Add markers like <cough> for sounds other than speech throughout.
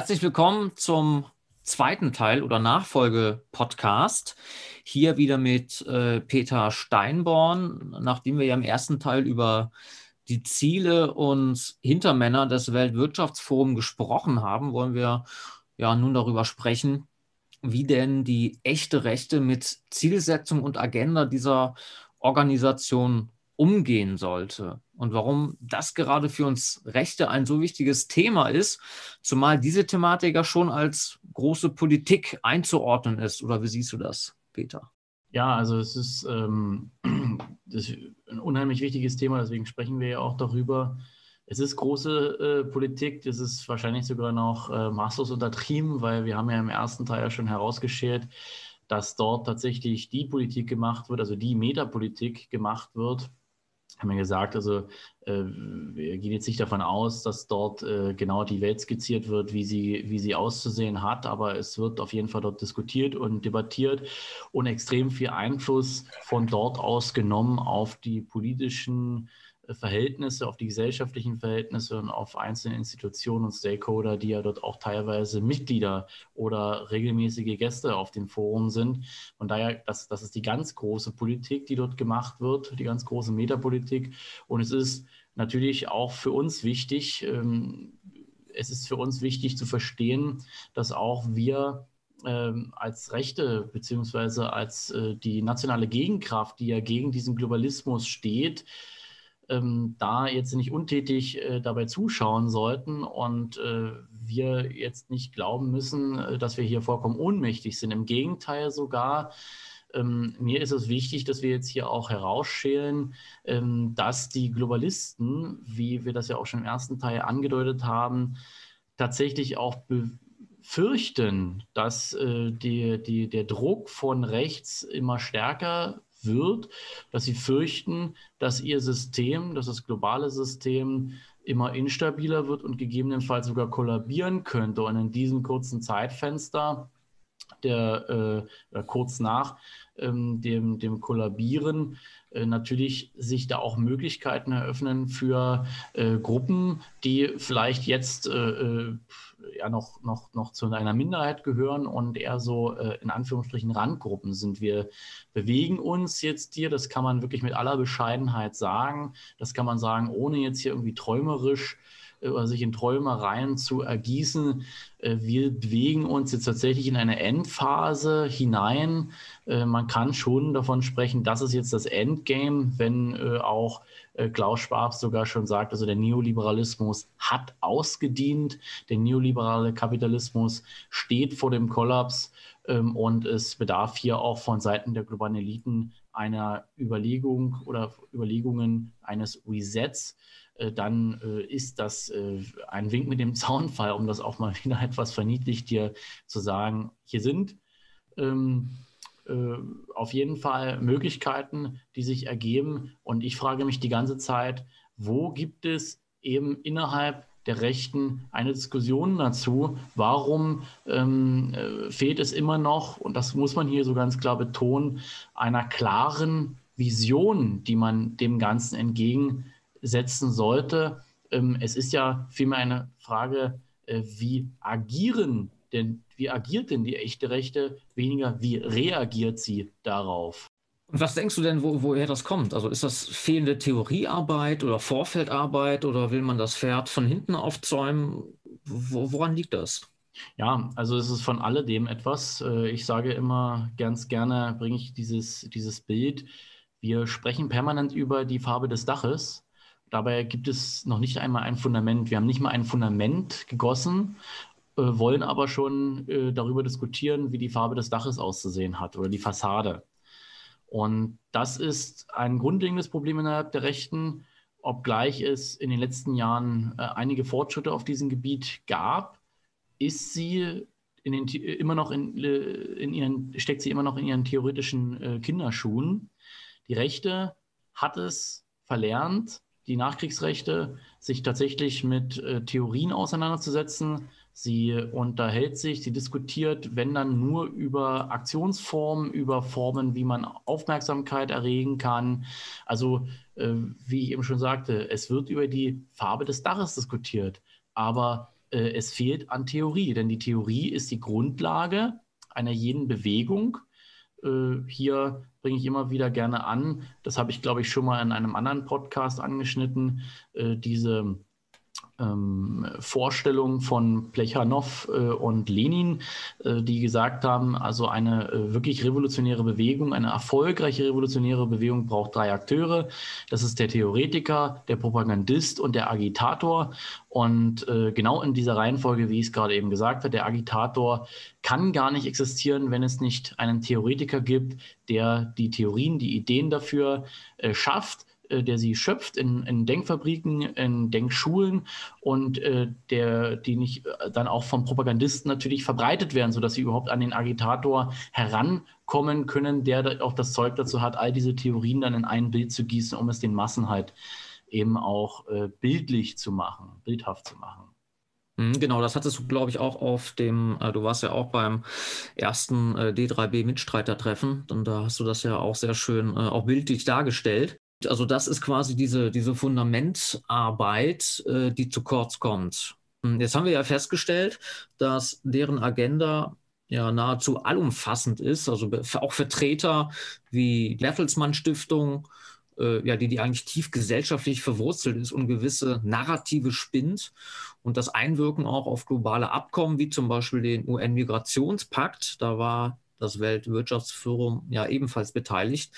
Herzlich willkommen zum zweiten Teil oder Nachfolge-Podcast. Hier wieder mit äh, Peter Steinborn, nachdem wir ja im ersten Teil über die Ziele und Hintermänner des Weltwirtschaftsforums gesprochen haben, wollen wir ja nun darüber sprechen, wie denn die echte Rechte mit Zielsetzung und Agenda dieser Organisation umgehen sollte und warum das gerade für uns Rechte ein so wichtiges Thema ist, zumal diese Thematik ja schon als große Politik einzuordnen ist. Oder wie siehst du das, Peter? Ja, also es ist, ähm, <clears throat> ist ein unheimlich wichtiges Thema, deswegen sprechen wir ja auch darüber. Es ist große äh, Politik, das ist wahrscheinlich sogar noch äh, maßlos untertrieben, weil wir haben ja im ersten Teil ja schon herausgeschert, dass dort tatsächlich die Politik gemacht wird, also die Metapolitik gemacht wird, haben wir gesagt, also äh, wir gehen jetzt nicht davon aus, dass dort äh, genau die Welt skizziert wird, wie sie, wie sie auszusehen hat, aber es wird auf jeden Fall dort diskutiert und debattiert und extrem viel Einfluss von dort aus genommen auf die politischen Verhältnisse, auf die gesellschaftlichen Verhältnisse und auf einzelne Institutionen und Stakeholder, die ja dort auch teilweise Mitglieder oder regelmäßige Gäste auf den Foren sind. Von daher, das, das ist die ganz große Politik, die dort gemacht wird, die ganz große Metapolitik. Und es ist natürlich auch für uns wichtig, ähm, es ist für uns wichtig zu verstehen, dass auch wir ähm, als Rechte beziehungsweise als äh, die nationale Gegenkraft, die ja gegen diesen Globalismus steht, ähm, da jetzt nicht untätig äh, dabei zuschauen sollten und äh, wir jetzt nicht glauben müssen, äh, dass wir hier vollkommen ohnmächtig sind. Im Gegenteil sogar. Ähm, mir ist es wichtig, dass wir jetzt hier auch herausschälen, ähm, dass die Globalisten, wie wir das ja auch schon im ersten Teil angedeutet haben, tatsächlich auch befürchten, dass äh, die, die, der Druck von rechts immer stärker wird, dass sie fürchten, dass ihr System, dass das globale System immer instabiler wird und gegebenenfalls sogar kollabieren könnte. Und in diesem kurzen Zeitfenster, der äh, kurz nach ähm, dem, dem Kollabieren, äh, natürlich sich da auch Möglichkeiten eröffnen für äh, Gruppen, die vielleicht jetzt äh, äh, ja noch, noch, noch zu einer Minderheit gehören und eher so äh, in Anführungsstrichen Randgruppen sind. Wir bewegen uns jetzt hier, das kann man wirklich mit aller Bescheidenheit sagen, das kann man sagen, ohne jetzt hier irgendwie träumerisch oder sich in Träumereien zu ergießen. Äh, wir bewegen uns jetzt tatsächlich in eine Endphase hinein. Äh, man kann schon davon sprechen, das ist jetzt das Endgame, wenn äh, auch Klaus Schwab sogar schon sagt, also der Neoliberalismus hat ausgedient, der neoliberale Kapitalismus steht vor dem Kollaps ähm, und es bedarf hier auch von Seiten der globalen Eliten einer Überlegung oder Überlegungen eines Resets dann äh, ist das äh, ein Wink mit dem <laughs> Zaunfall, um das auch mal wieder etwas verniedlicht hier zu sagen. Hier sind ähm, äh, auf jeden Fall Möglichkeiten, die sich ergeben. Und ich frage mich die ganze Zeit, wo gibt es eben innerhalb der Rechten eine Diskussion dazu, warum ähm, äh, fehlt es immer noch, und das muss man hier so ganz klar betonen, einer klaren Vision, die man dem Ganzen entgegen setzen sollte. Ähm, es ist ja vielmehr eine Frage, äh, wie agieren denn, wie agiert denn die echte Rechte, weniger wie reagiert sie darauf? Und was denkst du denn, wo, woher das kommt? Also ist das fehlende Theoriearbeit oder Vorfeldarbeit oder will man das Pferd von hinten aufzäumen? Wo, woran liegt das? Ja, also es ist von alledem etwas. Äh, ich sage immer ganz gerne, bringe ich dieses, dieses Bild. Wir sprechen permanent über die Farbe des Daches, Dabei gibt es noch nicht einmal ein Fundament. Wir haben nicht mal ein Fundament gegossen, äh, wollen aber schon äh, darüber diskutieren, wie die Farbe des Daches auszusehen hat oder die Fassade. Und das ist ein grundlegendes Problem innerhalb der Rechten, obgleich es in den letzten Jahren äh, einige Fortschritte auf diesem Gebiet gab, ist sie in den, immer noch in, äh, in ihren, steckt sie immer noch in ihren theoretischen äh, Kinderschuhen. Die Rechte hat es verlernt, die Nachkriegsrechte, sich tatsächlich mit äh, Theorien auseinanderzusetzen. Sie unterhält sich, sie diskutiert, wenn dann nur über Aktionsformen, über Formen, wie man Aufmerksamkeit erregen kann. Also, äh, wie ich eben schon sagte, es wird über die Farbe des Daches diskutiert. Aber äh, es fehlt an Theorie, denn die Theorie ist die Grundlage einer jeden Bewegung. Äh, hier bringe ich immer wieder gerne an, das habe ich, glaube ich, schon mal in einem anderen Podcast angeschnitten, äh, diese ähm, Vorstellung von Plechanow äh, und Lenin, äh, die gesagt haben, also eine äh, wirklich revolutionäre Bewegung, eine erfolgreiche revolutionäre Bewegung braucht drei Akteure. Das ist der Theoretiker, der Propagandist und der Agitator. Und äh, genau in dieser Reihenfolge, wie ich es gerade eben gesagt habe, der Agitator kann gar nicht existieren, wenn es nicht einen Theoretiker gibt, der die Theorien, die Ideen dafür äh, schafft der sie schöpft in, in, Denkfabriken, in Denkschulen und äh, der, die nicht äh, dann auch vom Propagandisten natürlich verbreitet werden, sodass sie überhaupt an den Agitator herankommen können, der auch das Zeug dazu hat, all diese Theorien dann in ein Bild zu gießen, um es den Massen halt eben auch äh, bildlich zu machen, bildhaft zu machen. Mhm, genau, das hattest du, glaube ich, auch auf dem, äh, du warst ja auch beim ersten äh, D3B-Mitstreitertreffen, und da hast du das ja auch sehr schön äh, auch bildlich dargestellt. Also das ist quasi diese, diese Fundamentarbeit, äh, die zu kurz kommt. Hm, jetzt haben wir ja festgestellt, dass deren Agenda ja nahezu allumfassend ist, also auch Vertreter wie Bertelsmann Stiftung, äh, ja, die, die eigentlich tief gesellschaftlich verwurzelt ist und gewisse Narrative spinnt und das Einwirken auch auf globale Abkommen, wie zum Beispiel den UN-Migrationspakt, da war das Weltwirtschaftsforum ja ebenfalls beteiligt.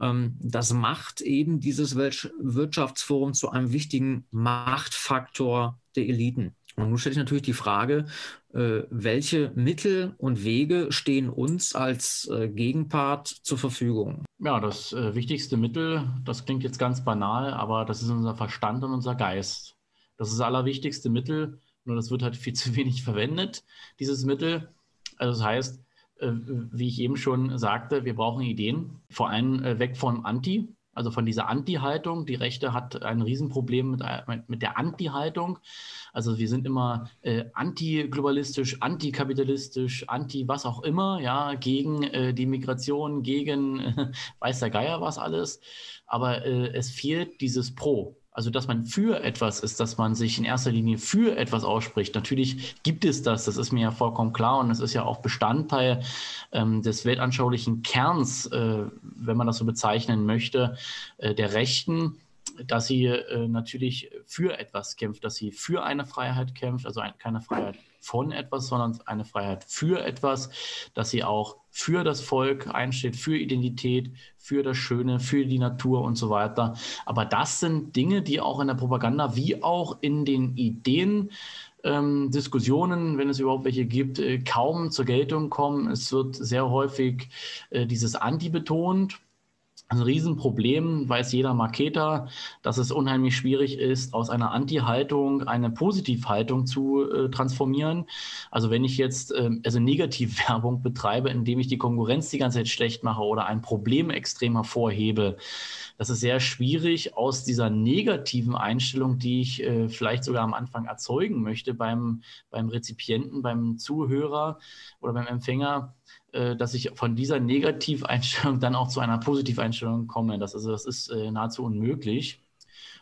Ähm, das macht eben dieses Wirtschaftsforum zu einem wichtigen Machtfaktor der Eliten. Und nun stelle ich natürlich die Frage, äh, welche Mittel und Wege stehen uns als äh, Gegenpart zur Verfügung? Ja, das äh, wichtigste Mittel, das klingt jetzt ganz banal, aber das ist unser Verstand und unser Geist. Das ist das allerwichtigste Mittel, nur das wird halt viel <laughs> zu wenig verwendet, dieses Mittel. Also das heißt, wie ich eben schon sagte, wir brauchen Ideen, vor allem äh, weg vom Anti, also von dieser Anti-Haltung. Die Rechte hat ein Riesenproblem mit, mit der Anti-Haltung. Also wir sind immer äh, anti-globalistisch, anti-kapitalistisch, anti was auch immer, ja, gegen äh, die Migration, gegen äh, <laughs> weiß der Geier was alles. Aber äh, es fehlt dieses Pro. Also, dass man für etwas ist, dass man sich in erster Linie für etwas ausspricht. Natürlich gibt es das, das ist mir ja vollkommen klar und es ist ja auch Bestandteil ähm, des weltanschaulichen Kerns, äh, wenn man das so bezeichnen möchte, äh, der Rechten dass sie äh, natürlich für etwas kämpft, dass sie für eine Freiheit kämpft, also ein, keine Freiheit von etwas, sondern eine Freiheit für etwas, dass sie auch für das Volk einsteht, für Identität, für das Schöne, für die Natur und so weiter. Aber das sind Dinge, die auch in der Propaganda wie auch in den Ideen ähm, Diskussionen, wenn es überhaupt welche gibt, äh, kaum zur Geltung kommen. Es wird sehr häufig äh, dieses Anti betont ein Riesenproblem, weiß jeder Marketer, dass es unheimlich schwierig ist, aus einer Anti-Haltung eine Positivhaltung zu äh, transformieren. Also wenn ich jetzt äh, also Negativwerbung <laughs> betreibe, indem ich die Konkurrenz die ganze Zeit schlecht mache oder ein Problem extrem hervorhebe, das ist sehr schwierig aus dieser negativen Einstellung, die ich äh, vielleicht sogar am Anfang erzeugen möchte beim, beim Rezipienten, beim Zuhörer oder beim Empfänger, dass ich von dieser Negativeinstellung dann auch zu einer Positiveinstellung komme. Das, also, das ist äh, nahezu unmöglich.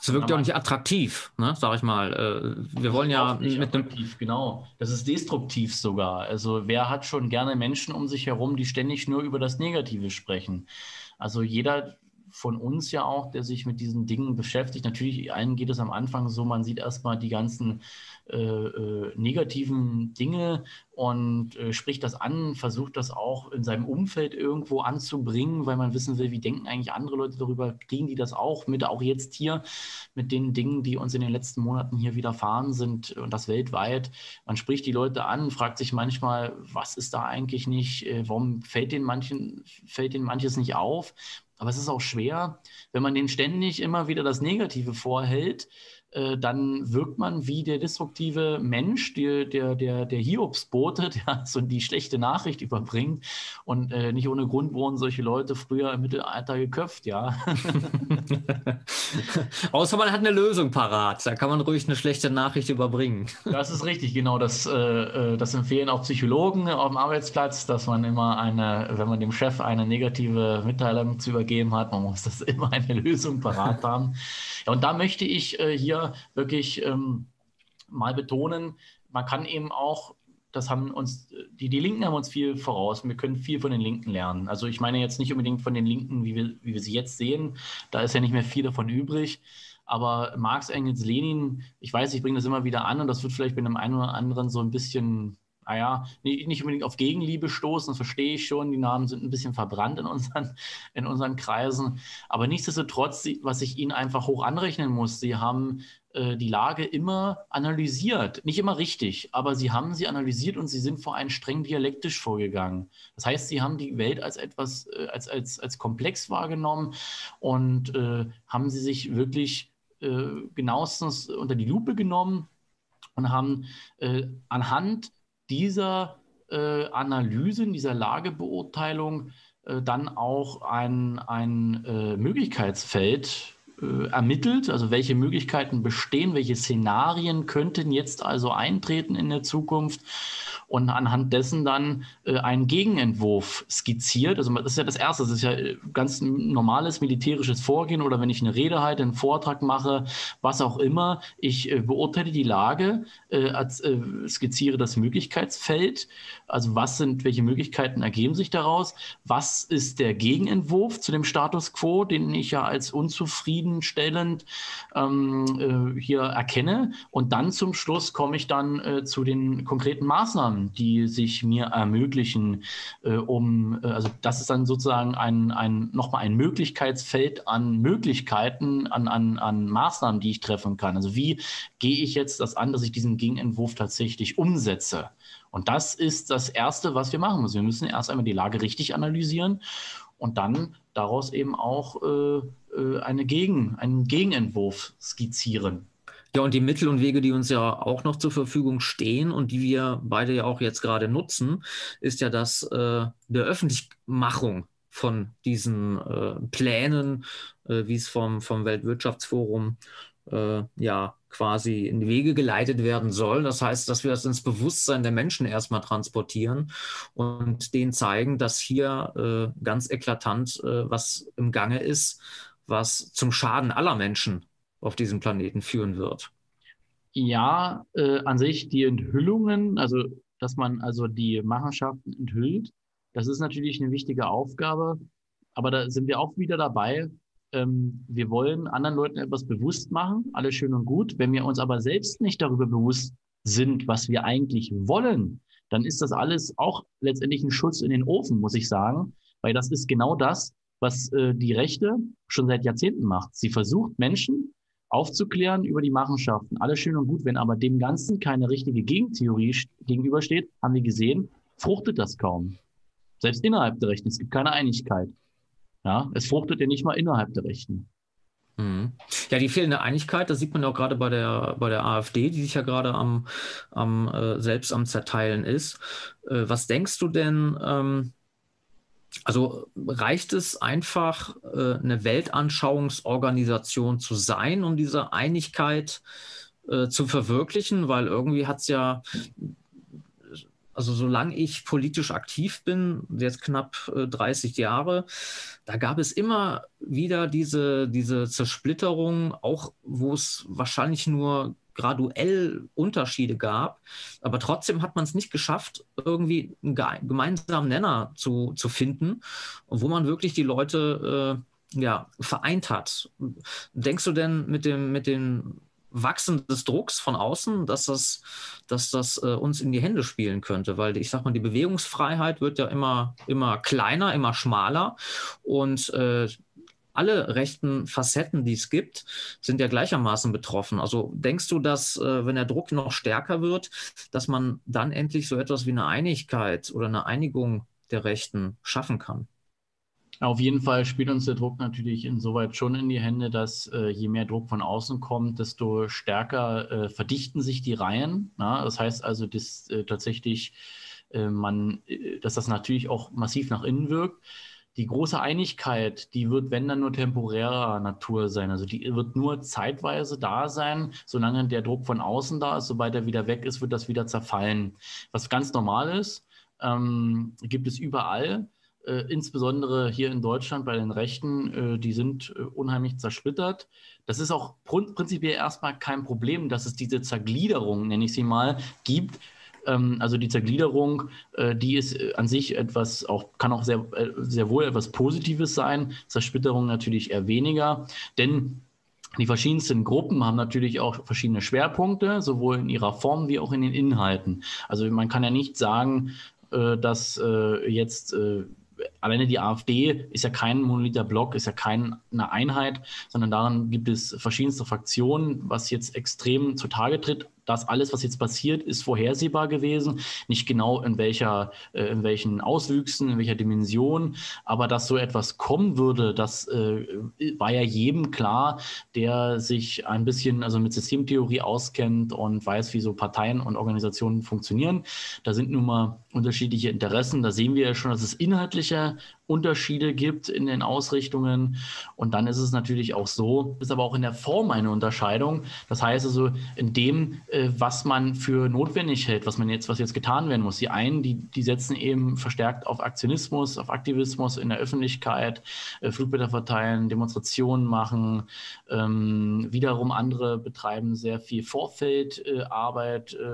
Es wirkt ja auch nicht attraktiv, ne, sag ich mal. Äh, wir wollen ja nicht mit attraktiv, genau. Das ist destruktiv sogar. Also wer hat schon gerne Menschen um sich herum, die ständig nur über das Negative sprechen? Also jeder von uns ja auch, der sich mit diesen Dingen beschäftigt. Natürlich, allen geht es am Anfang so, man sieht erstmal die ganzen äh, äh, negativen Dinge und äh, spricht das an, versucht das auch in seinem Umfeld irgendwo anzubringen, weil man wissen will, wie denken eigentlich andere Leute darüber, kriegen die das auch mit, auch jetzt hier mit den Dingen, die uns in den letzten Monaten hier widerfahren sind und das weltweit. Man spricht die Leute an, fragt sich manchmal, was ist da eigentlich nicht, äh, warum fällt den manchen, fällt denen manches nicht auf? Aber es ist auch schwer, wenn man denen ständig immer wieder das Negative vorhält, dann wirkt man wie der destruktive Mensch, der, der, der, der Hiobsbote, <laughs> der so die schlechte Nachricht überbringt. Und äh, nicht ohne Grund wurden solche Leute früher im Mittelalter geköpft, ja. <laughs> Außer man hat eine Lösung parat. Da kann man ruhig eine schlechte Nachricht überbringen. <laughs> Das ist richtig, genau. Das, äh, äh, das empfehlen auch Psychologen auf dem Arbeitsplatz, dass man immer eine, wenn man dem Chef eine negative Mitteilung zu übergeben hat, man muss das immer eine Lösung parat haben. Ja, und da möchte ich äh, hier wirklich ähm, mal betonen, man kann eben auch das haben uns, die, die Linken haben uns viel voraus. Wir können viel von den Linken lernen. Also ich meine jetzt nicht unbedingt von den Linken, wie wir, wie wir sie jetzt sehen. Da ist ja nicht mehr viel davon übrig. Aber Marx, Engels, Lenin, ich weiß, ich bringe das immer wieder an und das wird vielleicht bei einem einen oder anderen so ein bisschen naja, nicht, nicht unbedingt auf Gegenliebe stoßen, das verstehe ich schon. Die Namen sind ein bisschen verbrannt in unseren, <laughs> in unseren Kreisen. Aber nichtsdestotrotz, was ich ihnen einfach hoch anrechnen muss, sie haben äh, die Lage immer analysiert. Nicht immer richtig, aber sie haben sie analysiert und sie sind vor allem streng dialektisch vorgegangen. Das heißt, sie haben die Welt als etwas, äh, als, als, als komplex wahrgenommen und äh, haben sie sich wirklich äh, genauestens unter die Lupe genommen und haben äh, anhand dieser äh, Analysen, dieser Lagebeurteilung äh, dann auch ein, ein äh, Möglichkeitsfeld äh, ermittelt, also welche Möglichkeiten bestehen, welche Szenarien könnten jetzt also eintreten in der Zukunft und anhand dessen dann äh, einen Gegenentwurf skizziert. Also das ist ja das Erste, das ist ja äh, ganz normales militärisches Vorgehen oder wenn ich eine Rede halte, einen Vortrag mache, was auch immer. Ich äh, beurteile die Lage, äh, als, äh, skizziere das Möglichkeitsfeld, also was sind, welche Möglichkeiten ergeben sich daraus, was ist der Gegenentwurf zu dem Status quo, den ich ja als unzufriedenstellend ähm, äh, hier erkenne und dann zum Schluss komme ich dann zu den konkreten Maßnahmen die sich mir ermöglichen, äh, um, äh, also das ist dann sozusagen ein, ein, nochmal ein Möglichkeitsfeld an Möglichkeiten, an, an, an Maßnahmen, die ich treffen kann. Also wie gehe ich jetzt das an, dass ich diesen Gegenentwurf tatsächlich umsetze? Und das ist das Erste, was wir machen müssen. Wir müssen erst einmal die Lage richtig analysieren und dann daraus eben auch äh, äh eine Gegen, einen Gegenentwurf skizzieren. Ja, und die Mittel und Wege, die uns ja auch noch zur Verfügung stehen und die wir beide ja auch jetzt gerade nutzen, ist ja das äh, der Öffentlichmachung von diesen äh, Plänen, äh, wie es vom, vom Weltwirtschaftsforum äh, ja quasi in die Wege geleitet werden soll. Das heißt, dass wir das ins Bewusstsein der Menschen erstmal transportieren und denen zeigen, dass hier äh, ganz eklatant äh, was im Gange ist, was zum Schaden aller Menschen auf diesem Planeten führen wird. Ja, äh, an sich die Enthüllungen, also dass man also die Machenschaften enthüllt, das ist natürlich eine wichtige Aufgabe. Aber da sind wir auch wieder dabei. Ähm, wir wollen anderen Leuten etwas bewusst machen, alles schön und gut. Wenn wir uns aber selbst nicht darüber bewusst sind, was wir eigentlich wollen, dann ist das alles auch letztendlich ein Schutz in den Ofen, muss ich sagen. Weil das ist genau das, was äh, die Rechte schon seit Jahrzehnten macht. Sie versucht Menschen aufzuklären über die Machenschaften. Alles schön und gut, wenn aber dem Ganzen keine richtige Gegentheorie gegenübersteht, haben wir gesehen, fruchtet das kaum. Selbst innerhalb der Rechten. Es gibt keine Einigkeit. Ja, es fruchtet ja nicht mal innerhalb der Rechten. Mhm. Ja, die fehlende Einigkeit, das sieht man auch gerade bei der, bei der AfD, die sich ja gerade am, am äh, selbst am Zerteilen ist. Äh, was denkst du denn, ähm, also reicht es einfach, äh, eine Weltanschauungsorganisation zu sein, um diese Einigkeit äh, zu verwirklichen? Weil irgendwie hat es ja, also solange ich politisch aktiv bin, jetzt knapp 30 äh, Jahre, da gab es immer wieder diese, diese Zersplitterung, auch wo es wahrscheinlich nur graduell Unterschiede gab. Aber trotzdem hat man es nicht geschafft, irgendwie einen gemeinsamen Nenner zu, zu finden, wo man wirklich die Leute äh, ja, vereint hat. Denkst du denn mit dem, mit dem Wachsen des Drucks von außen, dass das, dass das äh, uns in die Hände spielen könnte, weil ich sag mal, die Bewegungsfreiheit wird ja immer, immer kleiner, immer schmaler und äh, alle rechten Facetten, die es gibt, sind ja gleichermaßen betroffen. Also denkst du, dass, äh, wenn der Druck noch stärker wird, dass man dann endlich so etwas wie eine Einigkeit oder eine Einigung der Rechten schaffen kann? Auf jeden Fall spielt uns der Druck natürlich insoweit schon in die Hände, dass äh, je mehr Druck von außen kommt, desto stärker äh, verdichten sich die Reihen. Na? Das heißt also, dass äh, tatsächlich äh, man, äh, dass das natürlich auch massiv nach innen wirkt die große Einigkeit, die wird, wenn dann nur temporärer Natur sein. Also die wird nur zeitweise da sein, solange der Druck von außen da ist. Sobald er wieder weg ist, wird das wieder zerfallen. Was ganz normal ist, ähm, gibt es überall. äh, insbesondere hier in Deutschland bei den Rechten, äh, die sind äh, unheimlich zersplittert. Das ist auch prinzipiell erstmal kein Problem, dass es diese Zergliederung, nenne ich sie mal, gibt. Ähm, also die Zergliederung, äh, die ist äh, an sich etwas, auch, kann auch sehr, äh, sehr wohl etwas Positives sein. Zersplitterung natürlich eher weniger. Denn die verschiedensten Gruppen haben natürlich auch verschiedene Schwerpunkte, sowohl in ihrer Form wie auch in den Inhalten. Also man kann ja nicht sagen, dass jetzt alleine die AfD ist ja kein monolither Block, ist ja keine Einheit, sondern daran gibt es verschiedenste Fraktionen, was jetzt extrem zutage tritt das alles, was jetzt passiert, ist vorhersehbar gewesen. Nicht genau in welcher, äh, in welchen Auswüchsen, in welcher Dimension, aber dass so etwas kommen würde, das äh, war ja jedem klar, der sich ein bisschen also mit Systemtheorie auskennt und weiß, wie so Parteien und Organisationen funktionieren. Da sind nun mal unterschiedliche Interessen. Da sehen wir ja schon, dass es inhaltliche Unterschiede gibt in den Ausrichtungen. Und dann ist es natürlich auch so, ist aber auch in der Form eine Unterscheidung. Das heißt also, in dem, äh, was man für notwendig hält, was man jetzt, was jetzt getan werden muss. Die einen, die, die setzen eben verstärkt auf Aktionismus, auf Aktivismus in der Öffentlichkeit, äh, Flugblätter verteilen, Demonstrationen machen. Ähm, wiederum andere betreiben sehr viel Vorfeldarbeit, äh,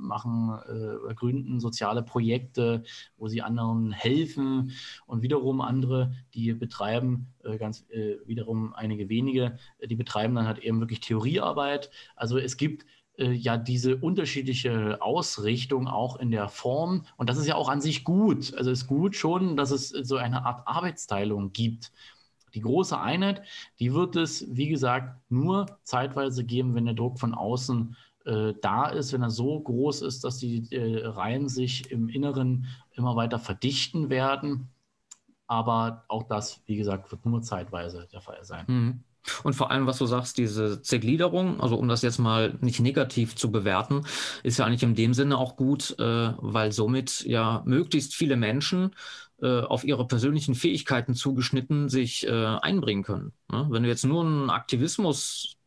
machen, äh, gründen soziale Projekte, wo sie anderen helfen und wiederum andere, die betreiben äh, ganz äh, wiederum einige wenige, äh, die betreiben dann halt eben wirklich Theoriearbeit. Also es gibt äh, ja diese unterschiedliche Ausrichtung auch in der Form und das ist ja auch an sich gut. Also es ist gut schon, dass es so eine Art Arbeitsteilung gibt. Die große Einheit, die wird es, wie gesagt, nur zeitweise geben, wenn der Druck von außen äh, da ist, wenn er so groß ist, dass die äh, Reihen sich im Inneren immer weiter verdichten werden. Aber auch das, wie gesagt, wird nur zeitweise der Fall sein. Mhm. Und vor allem, was du sagst, diese Zergliederung, also um das jetzt mal nicht negativ zu bewerten, ist ja eigentlich in dem Sinne auch gut, äh, weil somit ja möglichst viele Menschen äh, auf ihre persönlichen Fähigkeiten zugeschnitten sich äh, einbringen können. Ne? Wenn du jetzt nur einen Aktivismus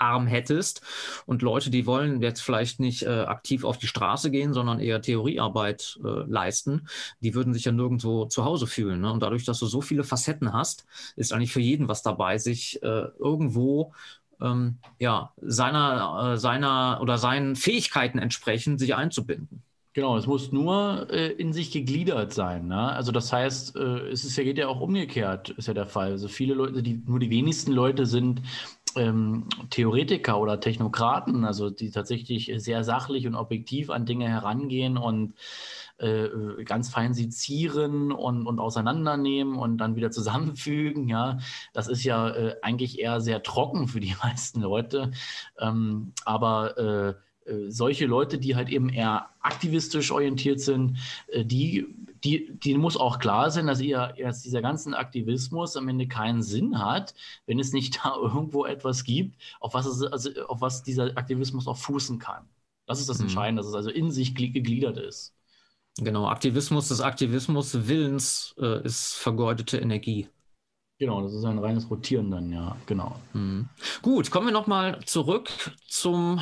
arm hättest und Leute, die wollen jetzt vielleicht nicht äh, aktiv auf die Straße gehen, sondern eher Theoriearbeit äh, leisten, die würden sich ja nirgendwo zu Hause fühlen. Ne? Und dadurch, dass du so viele Facetten hast, ist eigentlich für jeden was dabei, sich äh, irgendwo ähm, ja, seiner, äh, seiner oder seinen Fähigkeiten entsprechend sich einzubinden. Genau, es muss nur äh, in sich gegliedert sein. Ne? Also das heißt, äh, es ist ja, geht ja auch umgekehrt, ist ja der Fall. Also viele Leute, die, nur die wenigsten Leute sind ähm, Theoretiker oder Technokraten, also die tatsächlich sehr sachlich und objektiv an Dinge herangehen und äh, ganz fein sezieren und, und auseinandernehmen und dann wieder <laughs> zusammenfügen. Ja, das ist ja äh, eigentlich eher sehr trocken für die <laughs> meisten Leute. Ähm, aber äh, äh, solche Leute, die halt eben eher aktivistisch orientiert sind, äh, die, die, die muss auch klar sein, dass, ihr, dass dieser ganzen Aktivismus am Ende keinen Sinn hat, wenn es nicht <laughs> da irgendwo etwas gibt, auf was, es, also auf was dieser Aktivismus auch fußen kann. Das ist das mhm. Entscheidende, dass es also in sich gegliedert ist. Genau, Aktivismus des Aktivismus Willens äh, ist vergeudete Energie. Genau, das ist ein reines Rotieren dann, ja, genau. Mhm. Gut, kommen wir nochmal zurück zum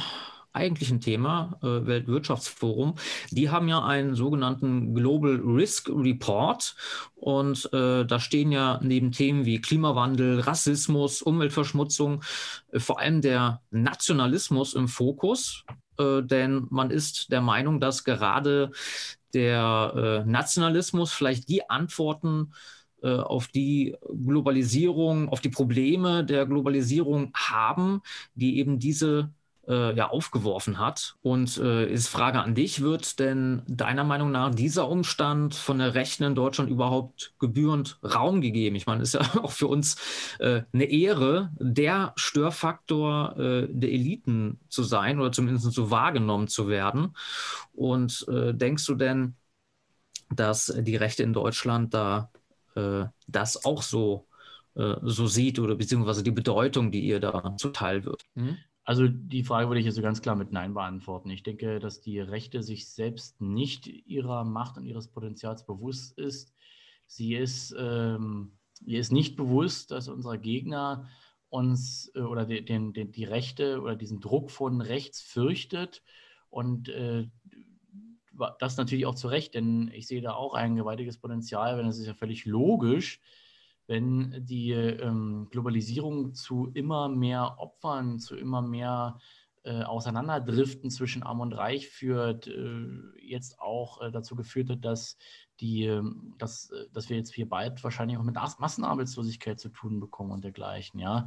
eigentlichen Thema, äh, Weltwirtschaftsforum, die haben ja einen sogenannten Global Risk Report und äh, da stehen ja neben Themen wie Klimawandel, Rassismus, Umweltverschmutzung äh, vor allem der Nationalismus im Fokus, äh, denn man ist der Meinung, dass gerade der äh, Nationalismus vielleicht die Antworten äh, auf die Globalisierung, auf die Probleme der Globalisierung haben, die eben diese äh, ja aufgeworfen hat. Und äh, ist Frage an dich, wird denn deiner Meinung nach dieser Umstand von der Rechten in Deutschland überhaupt gebührend Raum gegeben? Ich meine, ist ja <laughs> auch für uns äh, eine Ehre, der Störfaktor äh, der Eliten zu sein oder zumindest so wahrgenommen zu werden. Und äh, denkst du denn, dass die Rechte in Deutschland da äh, das auch so so sieht oder beziehungsweise die Bedeutung, die ihr da zuteil wird. Mhm. Also die Frage würde ich also ganz klar mit Nein beantworten. Ich denke, dass die Rechte sich selbst nicht ihrer Macht und ihres Potenzials bewusst ist. Sie ist, ähm, ihr ist nicht bewusst, dass unsere Gegner uns äh, oder die, den, den, die Rechte oder diesen Druck von rechts fürchtet und äh, das natürlich auch zu Recht, denn ich sehe da auch ein gewaltiges Potenzial, wenn es ist ja völlig logisch, wenn die ähm, Globalisierung zu immer mehr Opfern, zu immer mehr äh, Auseinanderdriften zwischen Arm und Reich führt, äh, jetzt auch äh, dazu geführt hat, dass, die, ähm, dass, äh, dass wir jetzt hier bald wahrscheinlich auch mit Massenarbeitslosigkeit zu tun bekommen und dergleichen, ja.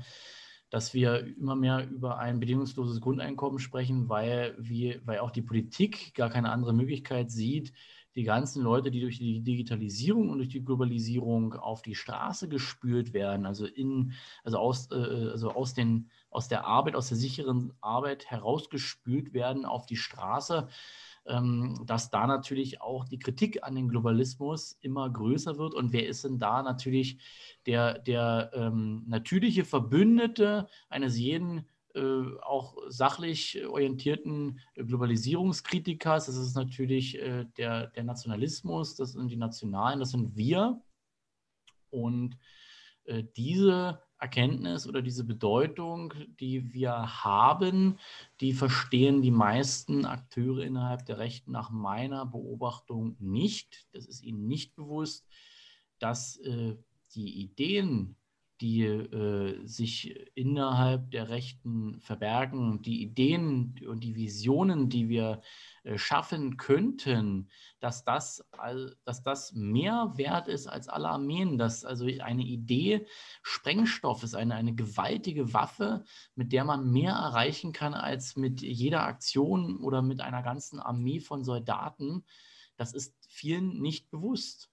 Dass wir immer mehr über ein bedingungsloses Grundeinkommen sprechen, weil, wir, weil auch die Politik gar keine andere Möglichkeit sieht, die ganzen Leute, die durch die Digitalisierung und durch die Globalisierung auf die Straße gespült werden, also, in, also, aus, äh, also aus, den, aus der Arbeit, aus der sicheren Arbeit herausgespült werden auf die Straße, ähm, dass da natürlich auch die Kritik an den Globalismus immer größer wird. Und wer ist denn da natürlich der, der ähm, natürliche Verbündete eines jeden äh, auch sachlich orientierten Globalisierungskritikers? Das ist natürlich äh, der, der Nationalismus, das sind die Nationalen, das sind wir. Und äh, diese Erkenntnis oder diese Bedeutung, die wir haben, die verstehen die meisten Akteure innerhalb der Rechten nach meiner Beobachtung nicht. Das ist ihnen nicht bewusst, dass äh, die Ideen, die äh, sich innerhalb der Rechten verbergen, die Ideen und die Visionen, die wir äh, schaffen könnten, dass das, dass das mehr wert ist als alle Armeen, dass also eine Idee Sprengstoff ist, eine, eine gewaltige Waffe, mit der man mehr erreichen kann als mit jeder Aktion oder mit einer ganzen Armee von Soldaten. Das ist vielen nicht bewusst,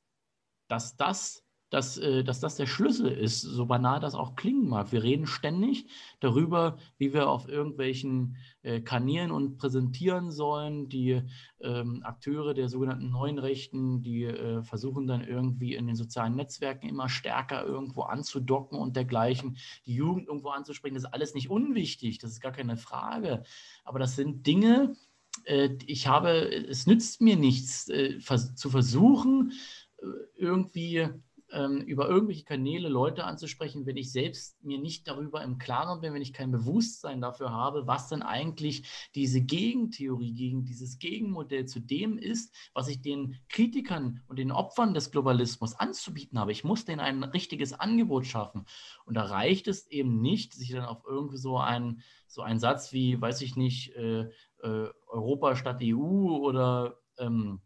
dass das dass, äh, dass das der Schlüssel ist, so banal das auch klingen mag. Wir reden ständig darüber, wie wir auf irgendwelchen äh, Kanälen und präsentieren sollen. Die ähm, Akteure der sogenannten neuen Rechten, die äh, versuchen dann irgendwie in den sozialen Netzwerken immer stärker irgendwo anzudocken und dergleichen. Die Jugend irgendwo anzusprechen, das ist alles nicht unwichtig, das ist gar keine Frage. Aber das sind Dinge, äh, ich habe, es nützt mir nichts, äh, vers zu versuchen, äh, irgendwie ähm, über irgendwelche Kanäle Leute anzusprechen, wenn ich selbst mir nicht darüber im Klaren bin, wenn ich kein Bewusstsein dafür habe, was denn eigentlich diese Gegentheorie gegen dieses Gegenmodell zu dem ist, was ich den Kritikern und den Opfern des Globalismus anzubieten habe. Ich muss denen ein richtiges Angebot schaffen. Und da reicht es eben nicht, sich dann auf irgendwie so einen, so einen Satz wie, weiß ich nicht, äh, äh, Europa statt EU oder ähm,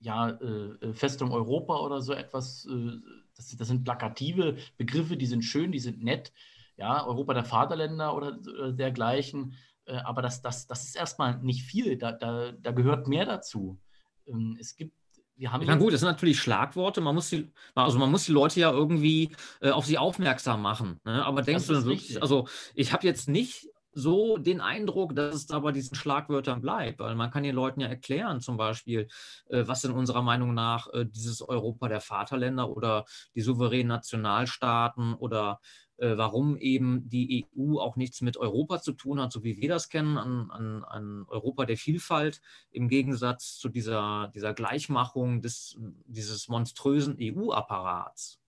ja, äh, äh, Festung Europa oder so etwas. Äh, das, das, sind plakative Begriffe, die sind schön, die sind nett. Ja, Europa der Vaterländer oder, oder dergleichen. Äh, aber das, das, das ist erstmal nicht viel. Da, da, da gehört mehr dazu. Ähm, es gibt wir haben. Ja, gut, das sind natürlich Schlagworte. Man muss die, also man muss die Leute ja irgendwie äh, auf sie aufmerksam machen. Ne? Aber denkst du wirklich, also ich habe jetzt nicht so den Eindruck, dass es da diesen Schlagwörtern bleibt, weil man kann den Leuten ja erklären, zum Beispiel, äh, was in unserer Meinung nach äh, dieses Europa der Vaterländer oder die souveränen Nationalstaaten oder äh, warum eben die EU auch nichts mit Europa zu tun hat, so wie wir das kennen, an, an, an Europa der Vielfalt, im Gegensatz zu dieser, dieser Gleichmachung des, dieses monströsen EU-Apparats.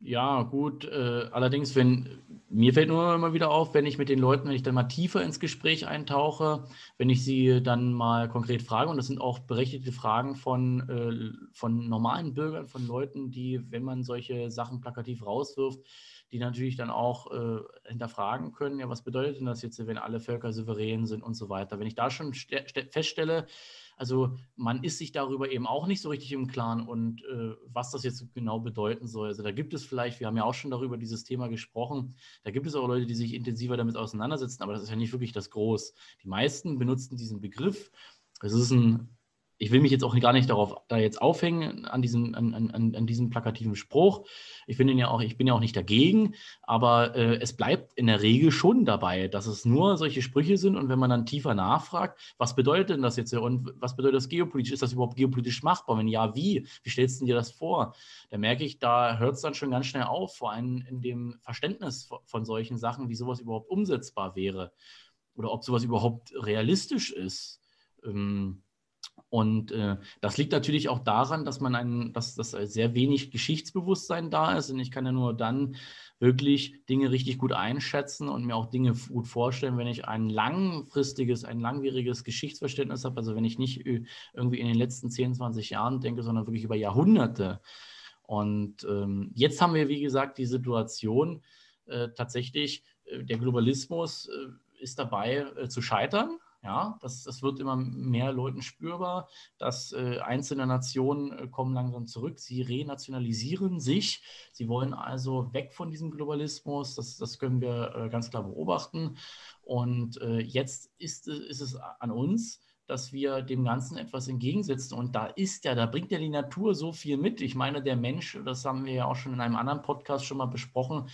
Ja, gut. Äh, allerdings, wenn mir fällt nur immer wieder auf, wenn ich mit den Leuten, wenn ich dann mal tiefer ins Gespräch eintauche, wenn ich sie dann mal konkret frage, und das sind auch berechtigte Fragen von, äh, von normalen Bürgern, von Leuten, die, wenn man solche Sachen plakativ rauswirft, die natürlich dann auch äh, hinterfragen können, ja, was bedeutet denn das jetzt, wenn alle Völker souverän sind und so weiter. Wenn ich da schon feststelle, also man ist sich darüber eben auch nicht so richtig im Klaren und äh, was das jetzt genau bedeuten soll. Also da gibt es vielleicht, wir haben ja auch schon darüber dieses Thema gesprochen, da gibt es auch Leute, die sich intensiver damit auseinandersetzen, aber das ist ja nicht wirklich das Groß. Die meisten benutzen diesen Begriff. Es ist ein ich will mich jetzt auch gar nicht darauf da jetzt aufhängen an diesem, an, an, an diesem plakativen Spruch. Ich finde ja auch, ich bin ja auch nicht dagegen, aber äh, es bleibt in der Regel schon dabei, dass es nur solche Sprüche sind und wenn man dann tiefer nachfragt, was bedeutet denn das jetzt und was bedeutet das geopolitisch? Ist das überhaupt geopolitisch machbar? Wenn ja, wie? Wie stellst du dir das vor? Da merke ich, da hört es dann schon ganz schnell auf, vor allem in dem Verständnis von solchen Sachen, wie sowas überhaupt umsetzbar wäre oder ob sowas überhaupt realistisch ist. Ähm, Und äh, das liegt natürlich auch daran, dass man ein, dass, dass sehr wenig Geschichtsbewusstsein da ist. Und ich kann ja nur dann wirklich Dinge richtig gut einschätzen und mir auch Dinge gut vorstellen, wenn ich ein langfristiges, ein langwieriges Geschichtsverständnis habe. Also wenn ich nicht irgendwie in den letzten 10, 20 Jahren denke, sondern wirklich über Jahrhunderte. Und ähm, jetzt haben wir, wie gesagt, die Situation äh, tatsächlich, äh, der Globalismus äh, ist dabei äh, zu scheitern. Ja, das, das wird immer mehr Leuten spürbar, dass äh, einzelne Nationen äh, kommen langsam zurück. Sie renationalisieren sich. Sie wollen also weg von diesem Globalismus. Das, das können wir äh, ganz klar beobachten. Und äh, jetzt ist, ist es an uns, dass wir dem Ganzen etwas entgegensetzen. Und da ist ja, da bringt ja die Natur so viel mit. Ich meine, der Mensch, das haben wir ja auch schon in einem anderen Podcast schon mal besprochen,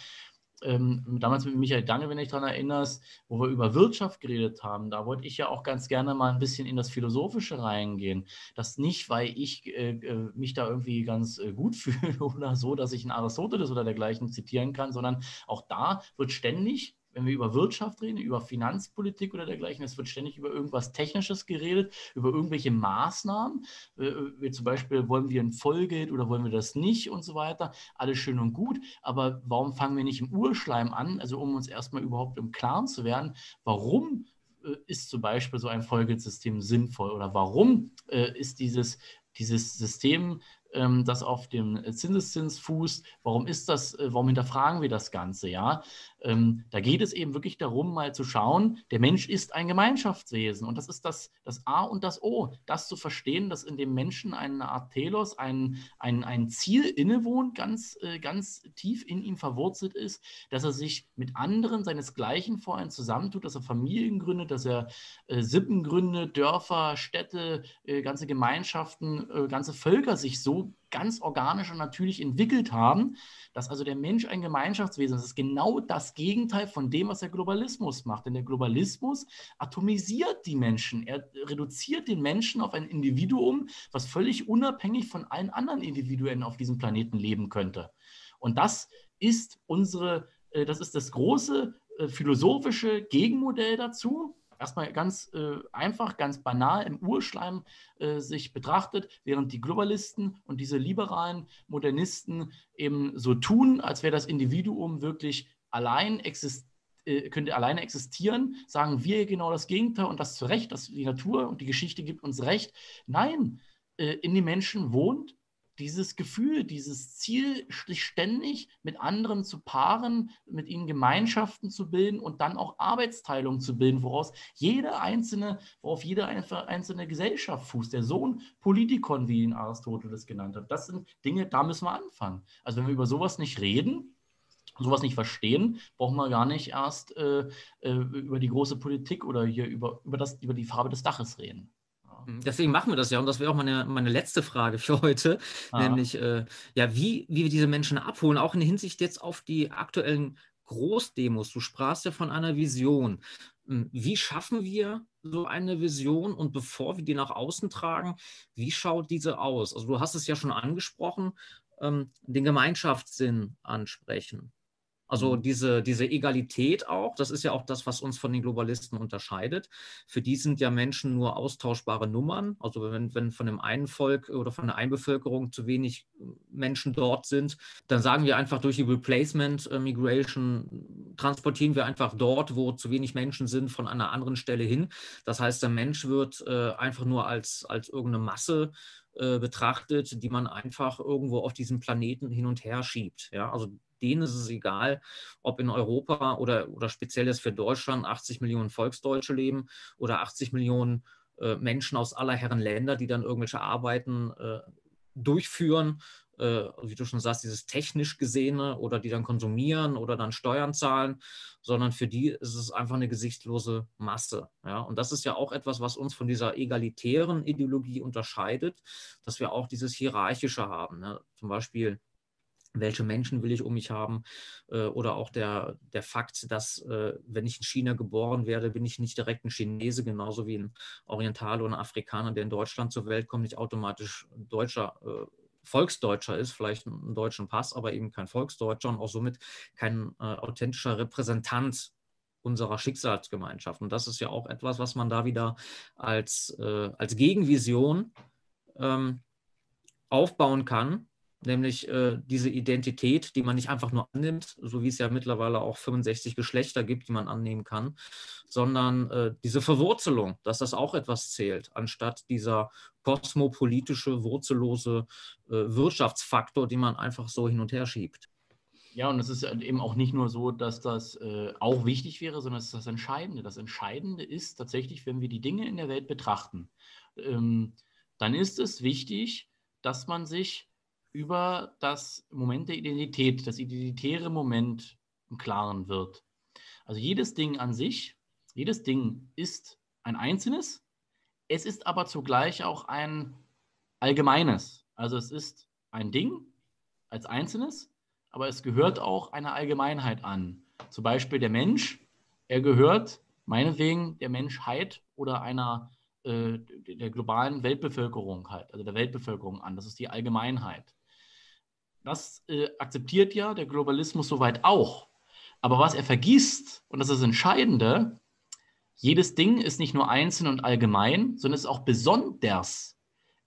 ähm, damals mit Michael Dange, wenn ich daran erinnerst, wo wir über Wirtschaft geredet haben, da wollte ich ja auch ganz gerne mal ein bisschen in das Philosophische reingehen. Das nicht, weil ich äh, äh mich da irgendwie ganz äh, gut <laughs> fühle oder so, dass ich einen Aristoteles oder dergleichen zitieren kann, sondern auch da wird ständig wenn wir über Wirtschaft reden, über Finanzpolitik oder dergleichen, es wird ständig über irgendwas Technisches geredet, über irgendwelche Maßnahmen. Äh, wie zum Beispiel, wollen wir ein Vollgeld oder wollen wir das nicht und so weiter. Alles schön und gut, aber warum fangen wir nicht im Urschleim an? Also um uns erstmal überhaupt im Klaren zu werden, warum äh, ist zum Beispiel so ein Vollgeldsystem sinnvoll oder warum äh, ist dieses, dieses System ähm, das auf dem Zinseszins fußt. Warum ist das, äh, warum hinterfragen wir das Ganze, ja? Ähm, da geht es eben wirklich darum, mal zu schauen, der Mensch ist ein Gemeinschaftswesen und das ist das, das A und das O, das zu verstehen, dass in dem Menschen eine Art Telos, ein, ein, ein Ziel innewohnt, ganz, äh, ganz tief in ihm verwurzelt ist, dass er sich mit anderen seinesgleichen vor einem zusammentut, dass er Familien gründet, dass er äh, Sippen gründet, Dörfer, Städte, äh, ganze Gemeinschaften, äh, ganze Völker sich so ganz organisch und natürlich entwickelt haben, dass also der Mensch ein Gemeinschaftswesen ist. Das ist genau das Gegenteil von dem, was der Globalismus macht. Denn der Globalismus atomisiert die Menschen. Er reduziert den Menschen auf ein Individuum, was völlig unabhängig von allen anderen Individuen auf diesem Planeten leben könnte. Und das ist unsere, äh, das ist das große äh, philosophische Gegenmodell dazu erstmal ganz äh, einfach, ganz banal im Urschleim äh, sich betrachtet, während die Globalisten und diese liberalen Modernisten eben so tun, als wäre das Individuum wirklich allein existiert äh, könnte alleine existieren, sagen wir genau das Gegenteil und das zu Recht, dass die Natur und die Geschichte gibt uns Recht. Nein, äh, in den Menschen wohnt dieses Gefühl, dieses Ziel, sich ständig mit anderen zu paaren, mit ihnen Gemeinschaften zu bilden und dann auch Arbeitsteilung zu bilden, woraus jede einzelne, worauf jede einzelne Gesellschaft fußt. Der Sohn Politikon, wie ihn Aristoteles genannt hat. Das sind Dinge, da müssen wir anfangen. Also wenn wir über sowas nicht reden, sowas nicht verstehen, brauchen wir gar nicht erst äh, äh über die große Politik oder hier über, über, das, über die Farbe des Daches reden. Mhm. Deswegen machen wir das ja. Und das wäre auch meine, meine letzte Frage für heute. Ah. Nämlich, äh, ja, wie, wie wir diese Menschen abholen, auch in Hinsicht jetzt auf die aktuellen Großdemos. Du sprachst ja von einer Vision. Hm, wie schaffen wir so eine Vision und bevor wir die nach außen tragen, wie schaut diese aus? Also du hast es ja schon angesprochen, ähm, den Gemeinschaftssinn ansprechen. Also mhm. diese, diese Egalität auch, das ist ja auch das, was uns von den Globalisten unterscheidet. Für die sind ja Menschen nur austauschbare Nummern. Also wenn, wenn von dem einen Volk oder von der Einbevölkerung zu wenig Menschen dort sind, dann sagen wir einfach durch die Replacement äh, Migration transportieren wir einfach dort, wo zu wenig Menschen sind, von einer anderen Stelle hin. Das heißt, der Mensch wird äh, einfach nur als, als irgendeine Masse äh, betrachtet, die man einfach irgendwo auf diesem Planeten hin und her schiebt. Ja, also denen ist es egal, ob in Europa oder, oder speziell jetzt für Deutschland 80 Millionen Volksdeutsche leben oder 80 Millionen äh, Menschen aus aller Herren Länder, die dann irgendwelche Arbeiten äh, durchführen, äh, wie du schon sagst, dieses technisch gesehene oder die dann konsumieren oder dann Steuern zahlen, sondern für die ist es einfach eine gesichtslose Masse. Ja? Und das ist ja auch etwas, was uns von dieser egalitären Ideologie unterscheidet, dass wir auch dieses Hierarchische haben. Ne? Zum Beispiel welche Menschen will ich um mich haben äh, oder auch der, der Fakt, dass äh, wenn ich in China geboren werde, bin ich nicht direkt ein Chinese, genauso wie ein Orientaler oder ein Afrikaner, der in Deutschland zur Welt kommt, nicht automatisch Deutscher, äh, Volksdeutscher ist, vielleicht einen deutschen Pass, aber eben kein Volksdeutscher und auch somit kein authentischer Repräsentant unserer Schicksalsgemeinschaft. Und das ist ja auch etwas, was man da wieder als, als Gegenvision ähm, aufbauen kann, nämlich äh, diese Identität, die man nicht einfach nur annimmt, so wie es ja mittlerweile auch 65 Geschlechter gibt, die man annehmen kann, sondern äh, diese Verwurzelung, dass das auch etwas zählt, anstatt dieser kosmopolitische, wurzellose äh, Wirtschaftsfaktor, den man einfach so hin und her schiebt. Ja, und es ist eben auch nicht nur so, dass das äh, auch wichtig wäre, sondern es ist das Entscheidende. Das Entscheidende ist tatsächlich, wenn wir die Dinge in der Welt betrachten, ähm, dann ist es wichtig, dass man sich über das Moment der Identität, das identitäre Moment im Klaren wird. Also jedes Ding an sich, jedes Ding ist ein einzelnes, es ist aber zugleich auch ein allgemeines. Also es ist ein Ding als einzelnes, aber es gehört auch einer Allgemeinheit an. Zum Beispiel der Mensch, er gehört meinetwegen der Menschheit oder einer äh, der globalen Weltbevölkerung halt, also der Weltbevölkerung an. Das ist die Allgemeinheit. Das äh, akzeptiert ja der Globalismus soweit auch. Aber was er vergisst, und das ist das Entscheidende, jedes Ding ist nicht nur einzeln und allgemein, sondern es ist auch besonders.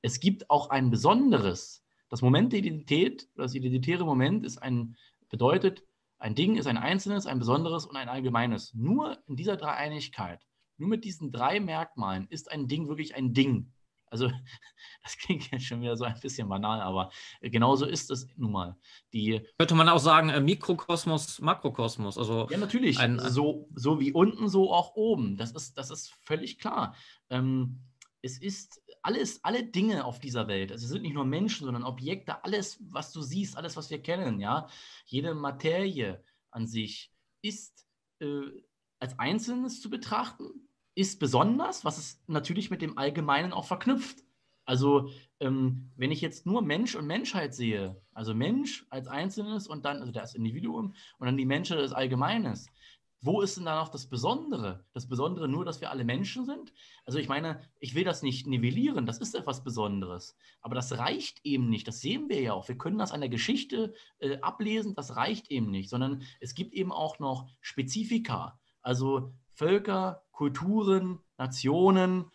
Es gibt auch ein Besonderes. Das Moment der Identität, das identitäre Moment ist ein, bedeutet, ein Ding ist ein einzelnes, ein besonderes und ein allgemeines. Nur in dieser Dreieinigkeit, nur mit diesen drei Merkmalen ist ein Ding wirklich ein Ding. Also, <laughs> das klingt jetzt schon wieder so ein bisschen banal, aber genauso ist es nun mal. Die, Könnte man auch sagen, äh, Mikrokosmos, Makrokosmos. Also ja, natürlich. Ein, ein so, so wie unten, so auch oben. Das ist, das ist völlig klar. Ähm, es ist alles, alle Dinge auf dieser Welt, also es sind nicht nur Menschen, sondern Objekte, alles, was du siehst, alles, was wir kennen, ja, jede Materie an sich ist äh, als Einzelnes zu betrachten, ist besonders, was es natürlich mit dem Allgemeinen auch verknüpft. Also, ähm, wenn ich jetzt nur Mensch und Menschheit sehe, also Mensch als Einzelnes und dann, also das Individuum und dann die Menschheit als Allgemeines, wo ist denn da noch das Besondere? Das Besondere nur, dass wir alle Menschen sind? Also ich meine, ich will das nicht nivellieren, das ist etwas Besonderes. Aber das reicht eben nicht, das sehen wir ja auch. Wir können das an der Geschichte äh, ablesen, das reicht eben nicht, sondern es gibt eben auch noch Spezifika, also Völker, Kulturen, Nationen,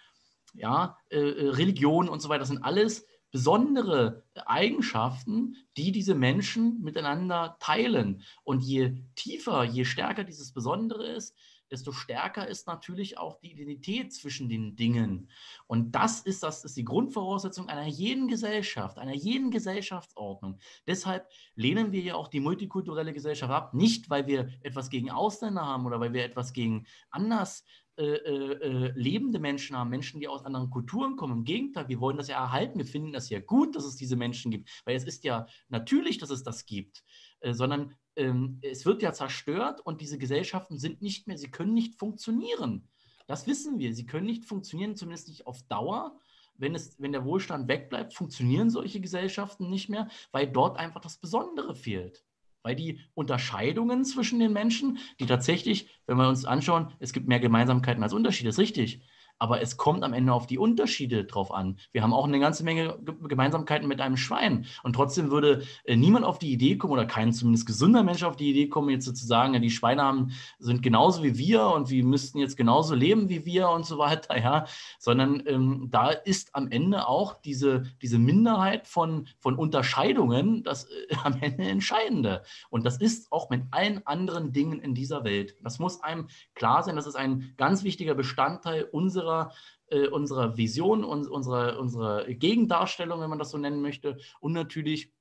ja, äh, äh Religionen und so weiter. Das sind alles besondere Eigenschaften, die diese Menschen miteinander teilen. Und je tiefer, je stärker dieses Besondere ist, desto stärker ist natürlich auch die Identität zwischen den Dingen. Und das ist, das ist die Grundvoraussetzung einer jeden Gesellschaft, einer jeden Gesellschaftsordnung. Deshalb lehnen wir ja auch die multikulturelle Gesellschaft ab, nicht weil wir etwas gegen Ausländer haben oder weil wir etwas gegen anders äh, äh, äh, lebende Menschen haben, Menschen, die aus anderen Kulturen kommen. Im Gegenteil, wir wollen das ja erhalten. Wir finden das ja gut, dass es diese Menschen gibt, weil es ist ja natürlich, dass es das gibt, äh, sondern ähm, es wird ja zerstört und diese Gesellschaften sind nicht mehr, sie können nicht funktionieren. Das wissen wir. Sie können nicht funktionieren, zumindest nicht auf Dauer. Wenn, es, wenn der Wohlstand wegbleibt, funktionieren solche Gesellschaften nicht mehr, weil dort einfach das Besondere fehlt. Weil die Unterscheidungen zwischen den Menschen, die tatsächlich, wenn wir uns anschauen, es gibt mehr Gemeinsamkeiten als Unterschiede, ist richtig aber es kommt am Ende auf die Unterschiede drauf an. Wir haben auch eine ganze Menge Gemeinsamkeiten mit einem Schwein und trotzdem würde äh, niemand auf die Idee kommen oder kein zumindest gesunder Mensch auf die Idee kommen, jetzt zu sagen, ja, die Schweine haben, sind genauso wie wir und wir müssten jetzt genauso leben wie wir und so weiter, ja, sondern ähm, da ist am Ende auch diese, diese Minderheit von, von Unterscheidungen das äh, <laughs> am Ende Entscheidende. Und das ist auch mit allen anderen Dingen in dieser Welt. Das muss einem klar sein, das ist ein ganz wichtiger Bestandteil unserer unserer, äh, unserer Vision, uns, unserer, unserer Gegendarstellung, wenn man das so nennen möchte. Und natürlich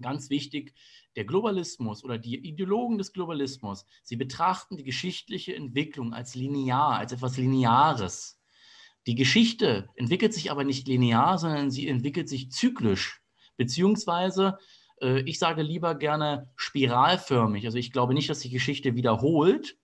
ganz wichtig, der Globalismus oder die Ideologen des Globalismus, sie betrachten die geschichtliche Entwicklung als linear, als etwas Lineares. Die Geschichte entwickelt sich aber nicht linear, sondern sie entwickelt sich zyklisch, beziehungsweise äh, ich sage lieber gerne spiralförmig. Also ich glaube nicht, dass die Geschichte wiederholt,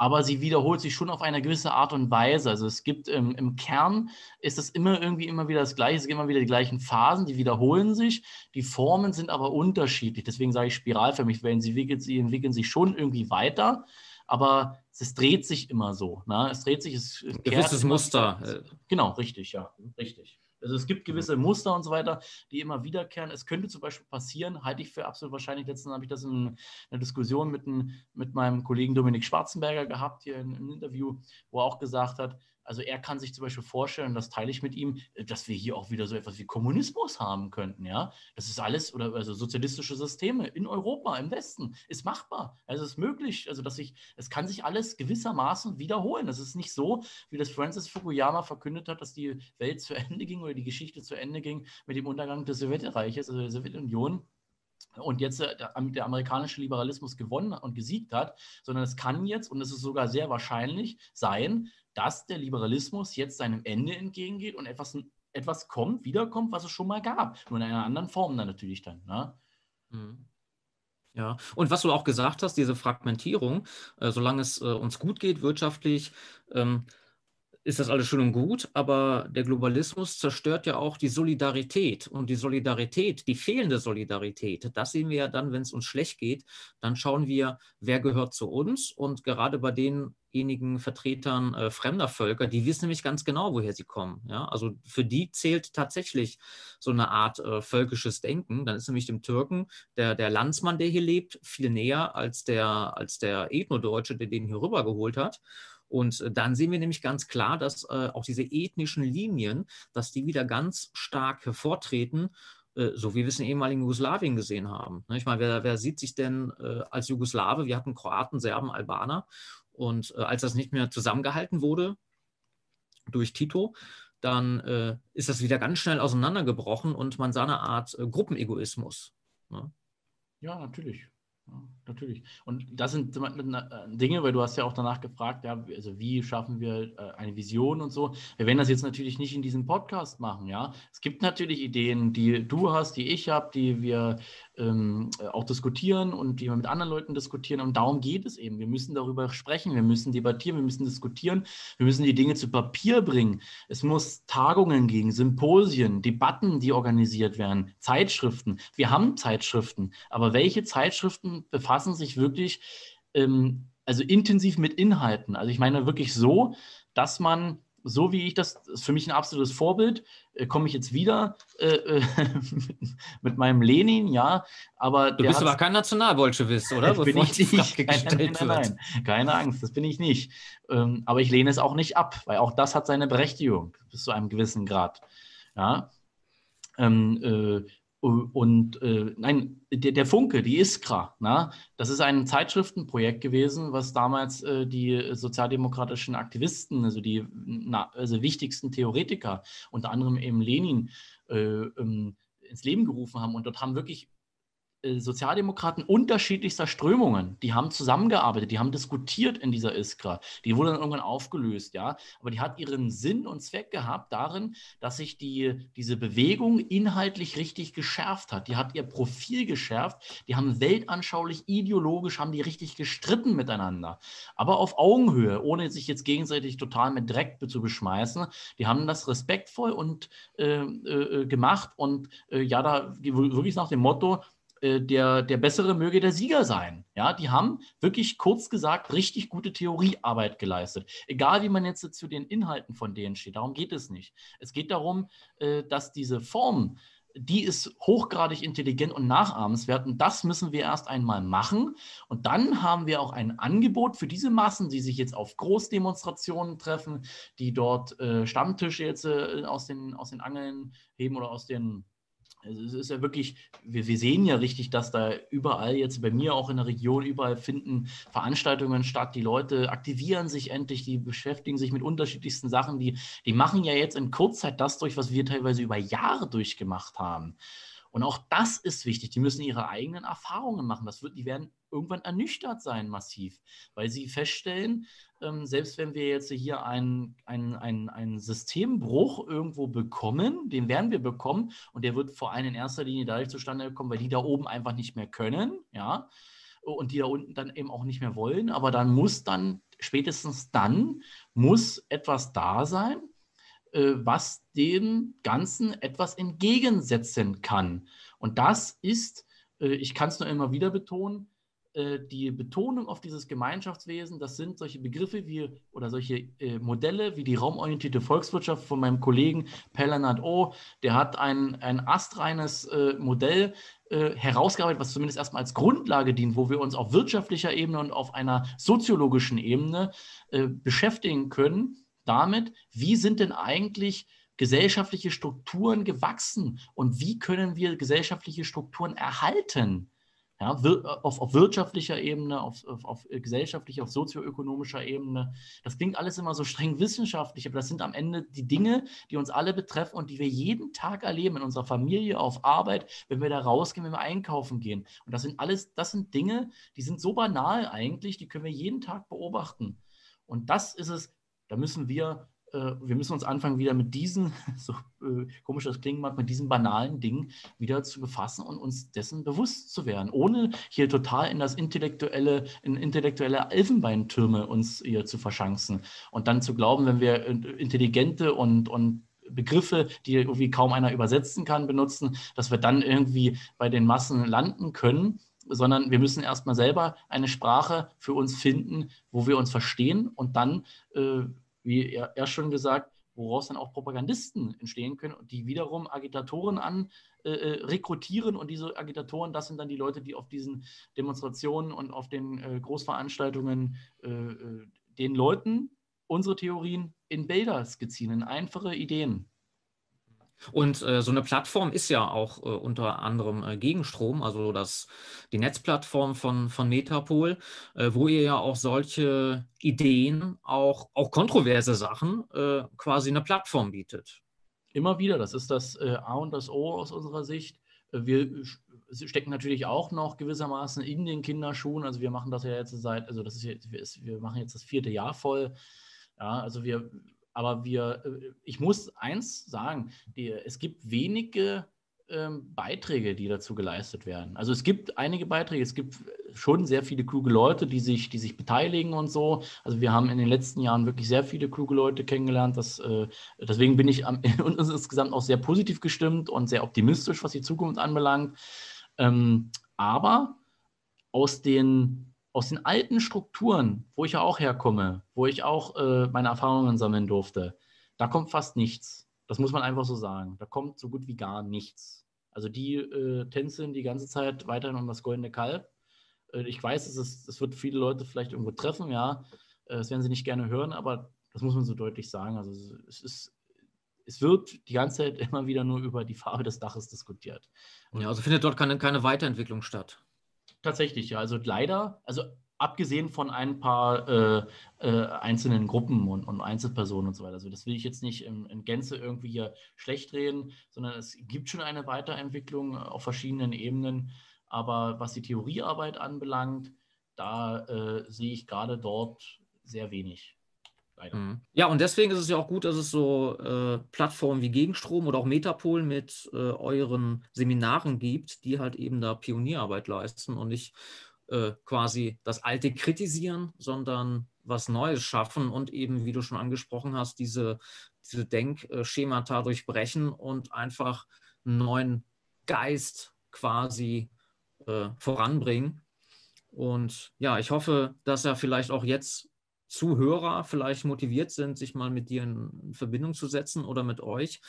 aber sie wiederholt sich schon auf eine gewisse Art und Weise. Also es gibt ähm, im Kern ist es immer irgendwie immer wieder das Gleiche, es gibt immer wieder die gleichen Phasen, die wiederholen sich, die Formen sind aber unterschiedlich. Deswegen sage ich spiralförmig, weil sie, entwickeln, sie entwickeln sich schon irgendwie weiter, aber es dreht sich immer so. Ne? Es dreht sich, es gewisses Muster. Genau, richtig, ja, richtig. Also es gibt gewisse Muster und so weiter, die immer wiederkehren. Es könnte zum Beispiel passieren, halte ich für absolut wahrscheinlich. Letztens habe ich das in einer Diskussion mit, ein, mit meinem Kollegen Dominik Schwarzenberger gehabt, hier in einem Interview, wo er auch gesagt hat, also er kann sich zum Beispiel vorstellen, das teile ich mit ihm, dass wir hier auch wieder so etwas wie Kommunismus haben könnten, ja. Das ist alles, oder also sozialistische Systeme in Europa, im Westen, ist machbar. Also es ist möglich, also dass sich, es kann sich alles gewissermaßen wiederholen. Das ist nicht so, wie das Francis Fukuyama verkündet hat, dass die Welt zu Ende ging oder die Geschichte zu Ende ging mit dem Untergang des Sowjetreiches, also der Sowjetunion und jetzt äh, der, der, amerikanische Liberalismus gewonnen und gesiegt hat, sondern es kann jetzt, und es ist sogar sehr wahrscheinlich sein, dass der Liberalismus jetzt seinem Ende entgegengeht und etwas, etwas kommt, wiederkommt, was es schon mal gab. Nur in einer anderen Form dann natürlich dann. Ne? Mhm. Ja, und was du auch gesagt hast, diese Fragmentierung, äh, solange es äh, uns gut geht wirtschaftlich, ähm, ist das alles schön und gut, aber der Globalismus zerstört ja auch die Solidarität. Und die Solidarität, die fehlende Solidarität, das sehen wir ja dann, wenn es uns schlecht geht. Dann schauen wir, wer gehört zu uns. Und gerade bei denjenigen Vertretern äh, fremder Völker, die wissen nämlich ganz genau, woher sie kommen. Ja? Also für die zählt tatsächlich so eine Art äh, völkisches Denken. Dann ist nämlich dem Türken der, der Landsmann, der hier lebt, viel näher als der, als der Ethnodeutsche, der den hier rübergeholt hat. Und äh, dann sehen wir nämlich ganz klar, dass äh, auch diese ethnischen Linien, dass die wieder ganz stark hervortreten, äh, so wie wir es in ehemaligen Jugoslawien gesehen haben. Ne, ich meine, wer, wer sieht sich denn äh, als Jugoslawe? Wir hatten Kroaten, Serben, Albaner. Und äh, als das nicht mehr zusammengehalten wurde durch Tito, dann äh, ist das wieder ganz schnell auseinandergebrochen und man sah eine Art Gruppenegoismus. Ne? Ja, natürlich natürlich. Und das sind äh, Dinge, weil du hast ja auch danach gefragt, ja, also wie schaffen wir äh, eine Vision und so. Wir werden das jetzt natürlich nicht in diesem Podcast machen, ja. Es gibt natürlich Ideen, die du hast, die ich habe, die wir ähm, auch diskutieren und die wir mit anderen Leuten diskutieren. Und darum geht es eben. Wir müssen darüber sprechen, wir müssen debattieren, wir müssen diskutieren, wir müssen die Dinge zu Papier bringen. Es muss Tagungen geben, Symposien, Debatten, die organisiert werden, Zeitschriften. Wir haben Zeitschriften, aber welche Zeitschriften befassen sich wirklich ähm, also intensiv mit Inhalten? Also ich meine wirklich so, dass man so wie ich das, ist für mich ein absolutes Vorbild, äh, komme ich jetzt wieder äh, äh <laughs> mit, meinem Lenin, ja, aber du bist aber kein Nationalbolschewist, oder? <laughs> bin ich nicht. Keine, nein, nein, nein, keine Angst, das bin ich nicht. Ähm, aber ich lehne es auch nicht ab, weil auch das hat seine Berechtigung bis zu einem gewissen Grad. Ja. Ähm, äh, und äh, nein, der, der, Funke, die Iskra, na, das ist ein Zeitschriftenprojekt gewesen, was damals äh, die sozialdemokratischen Aktivisten, also die na, also wichtigsten Theoretiker, unter anderem eben Lenin, äh, ähm, ins Leben gerufen haben. Und dort haben wirklich Sozialdemokraten unterschiedlichster Strömungen, die haben zusammengearbeitet, die haben diskutiert in dieser Iskra. Die wurde dann irgendwann aufgelöst, ja. Aber die hat ihren Sinn und Zweck gehabt darin, dass sich die, diese Bewegung inhaltlich richtig geschärft hat. Die hat ihr Profil geschärft. Die haben weltanschaulich, ideologisch, haben die richtig gestritten miteinander. Aber auf Augenhöhe, ohne sich jetzt gegenseitig total mit Dreck zu beschmeißen. Die haben das respektvoll und äh, äh, gemacht und äh, ja, da wirklich nach dem Motto, äh, der, der Bessere möge der Sieger sein. Ja, die haben wirklich kurz gesagt richtig gute Theoriearbeit geleistet. Egal wie man jetzt zu den Inhalten von denen steht, darum geht es nicht. Es geht darum, äh, dass diese Form, die ist hochgradig intelligent und nachahmenswert und das müssen wir erst einmal machen. Und dann haben wir auch ein Angebot für diese Massen, die sich jetzt auf Großdemonstrationen treffen, die dort äh, Stammtische jetzt aus, den, aus den Angeln heben oder aus den also es ist ja wirklich, wir, wir, sehen ja richtig, dass da überall jetzt bei mir auch in der Region, überall finden Veranstaltungen statt. Die Leute aktivieren sich endlich, die beschäftigen sich mit unterschiedlichsten Sachen. Die, die machen ja jetzt in Kurzzeit das durch, was wir teilweise über Jahre durchgemacht haben. Und auch das ist wichtig. Die müssen ihre eigenen Erfahrungen machen. Das wird, die werden irgendwann ernüchtert sein, massiv, weil sie feststellen, ähm, selbst wenn wir jetzt hier einen ein, ein Systembruch irgendwo bekommen, den werden wir bekommen und der wird vor allem in erster Linie dadurch zustande kommen, weil die da oben einfach nicht mehr können, ja, und die da unten dann eben auch nicht mehr wollen. Aber dann muss dann, spätestens dann, muss etwas da sein, was dem Ganzen etwas entgegensetzen kann. Und das ist, äh, ich kann es nur immer wieder betonen, äh, die Betonung auf dieses Gemeinschaftswesen, das sind solche Begriffe wie oder solche äh, Modelle wie die raumorientierte Volkswirtschaft von meinem Kollegen Pellanat O. Der hat ein, ein astreines äh, Modell äh, herausgearbeitet, was zumindest erstmal als Grundlage dient, wo wir uns auf wirtschaftlicher Ebene und auf einer soziologischen Ebene äh, beschäftigen können, damit, wie sind denn eigentlich gesellschaftliche Strukturen gewachsen und wie können wir gesellschaftliche Strukturen erhalten? Ja, auf, auf wirtschaftlicher Ebene, auf, auf, auf gesellschaftlicher, auf sozioökonomischer Ebene. Das klingt alles immer so streng wissenschaftlich, aber das sind am Ende die Dinge, die uns alle betreffen und die wir jeden Tag erleben in unserer Familie, auf Arbeit, wenn wir da rausgehen, wenn wir einkaufen gehen. Und das sind alles, das sind Dinge, die sind so banal eigentlich, die können wir jeden Tag beobachten. Und das ist es, da müssen wir äh, wir müssen uns anfangen, wieder mit diesen, <laughs> so äh, komisch das klingen mag, mit diesen banalen Dingen wieder zu befassen und uns dessen bewusst zu werden, ohne hier total in das intellektuelle, in intellektuelle Elfenbeintürme uns hier zu verschanzen und dann zu glauben, wenn wir äh, intelligente und, und Begriffe, die irgendwie kaum einer übersetzen kann, benutzen, dass wir dann irgendwie bei den Massen landen können sondern wir müssen erstmal selber eine Sprache für uns finden, wo wir uns verstehen und dann äh, wie er, er schon gesagt, woraus dann auch Propagandisten entstehen können, die wiederum Agitatoren an äh, äh, rekrutieren und diese Agitatoren, das sind dann die Leute, die auf diesen Demonstrationen und auf den äh, Großveranstaltungen äh, äh den Leuten unsere Theorien in Bilder skizzieren, in einfache Ideen. Und äh, so eine Plattform ist ja auch äh, unter anderem äh, Gegenstrom, also das, die Netzplattform von, von Metapol, äh, wo ihr ja auch solche Ideen, auch, auch kontroverse Sachen, äh, quasi eine Plattform bietet. Immer wieder, das ist das äh, A und das O aus unserer Sicht. Wir stecken natürlich auch noch gewissermaßen in den Kinderschuhen. Also wir machen das ja jetzt seit, also das ist jetzt, wir machen jetzt das vierte Jahr voll. Ja, also wir aber wir, äh, ich muss eins sagen, die, es gibt wenige ähm, Beiträge, die dazu geleistet werden. Also es gibt einige Beiträge, es gibt schon sehr viele kluge Leute, die sich, die sich beteiligen und so. Also wir haben in den letzten Jahren wirklich sehr viele kluge Leute kennengelernt. Das, äh, deswegen bin ich am, <laughs> insgesamt auch sehr positiv gestimmt und sehr optimistisch, was die Zukunft anbelangt. Ähm, aber aus den aus den alten Strukturen, wo ich ja auch herkomme, wo ich auch äh, meine Erfahrungen sammeln durfte, da kommt fast nichts. Das muss man einfach so sagen. Da kommt so gut wie gar nichts. Also die äh, tänzeln die ganze Zeit weiterhin um das goldene Kalb. Äh, ich weiß, es, ist, es wird viele Leute vielleicht irgendwo treffen, ja. Äh, das werden sie nicht gerne hören, aber das muss man so deutlich sagen. Also es ist es wird die ganze Zeit <laughs> immer wieder nur über die Farbe des Daches diskutiert. Ja, also findet dort keine, keine Weiterentwicklung statt. Tatsächlich, ja. Also leider, also abgesehen von ein paar äh, äh, einzelnen Gruppen und, und, Einzelpersonen und so weiter. Also das will ich jetzt nicht in, in, Gänze irgendwie hier schlecht reden, sondern es gibt schon eine Weiterentwicklung auf verschiedenen Ebenen. Aber was die Theoriearbeit anbelangt, da äh, sehe ich gerade dort sehr wenig. Leider. Mhm. Ja, und deswegen ist es ja auch gut, dass es so äh, Plattformen wie Gegenstrom oder auch Metapol mit äh, euren Seminaren gibt, die halt eben da Pionierarbeit leisten und nicht äh, quasi das Alte kritisieren, sondern was Neues schaffen und eben, wie du schon angesprochen hast, diese, diese Denkschemata durchbrechen und einfach einen neuen Geist quasi äh, voranbringen. Und ja, ich hoffe, dass er vielleicht auch jetzt Zuhörer vielleicht motiviert sind, sich mal mit dir in Verbindung zu setzen oder mit euch.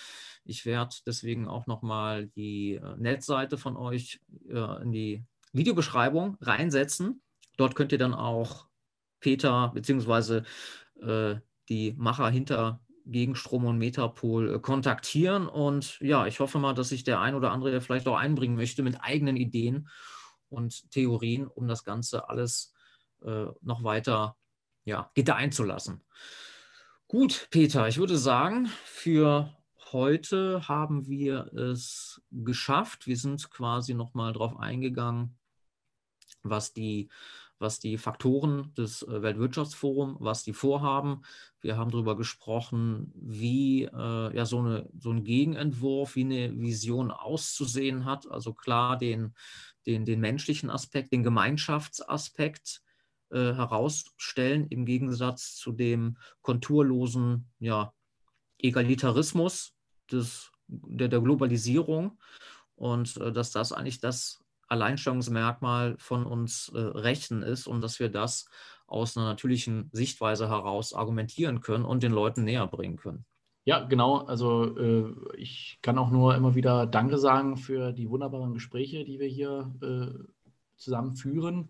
Ich werde deswegen auch nochmal die äh, Netzseite von euch äh, in die Videobeschreibung reinsetzen. Dort könnt ihr dann auch Peter bzw. Äh, die Macher hinter Gegenstrom und Metapol kontaktieren. Und ja, ich hoffe mal, dass sich der ein oder andere vielleicht auch einbringen möchte mit eigenen Ideen und Theorien, um das Ganze alles noch weiter ja, gedeihen zu lassen. Gut, Peter, ich würde sagen, für heute haben wir es geschafft. Wir sind quasi nochmal drauf eingegangen, was die, was die Faktoren des äh, Weltwirtschaftsforums, was die vorhaben. Wir haben darüber gesprochen, wie äh, ja, so, eine, so ein Gegenentwurf, wie eine Vision auszusehen hat. Also klar den, den, den menschlichen Aspekt, den Gemeinschaftsaspekt, äh, herausstellen, im Gegensatz zu dem konturlosen ja, Egalitarismus des, der, der Globalisierung und äh, dass das eigentlich das Alleinstellungsmerkmal von uns äh, Rechten ist und dass wir das aus einer natürlichen Sichtweise heraus argumentieren können und den Leuten näher bringen können. Ja, genau. Also äh, ich kann auch nur immer wieder Danke sagen für die wunderbaren Gespräche, die wir hier äh, zusammen führen.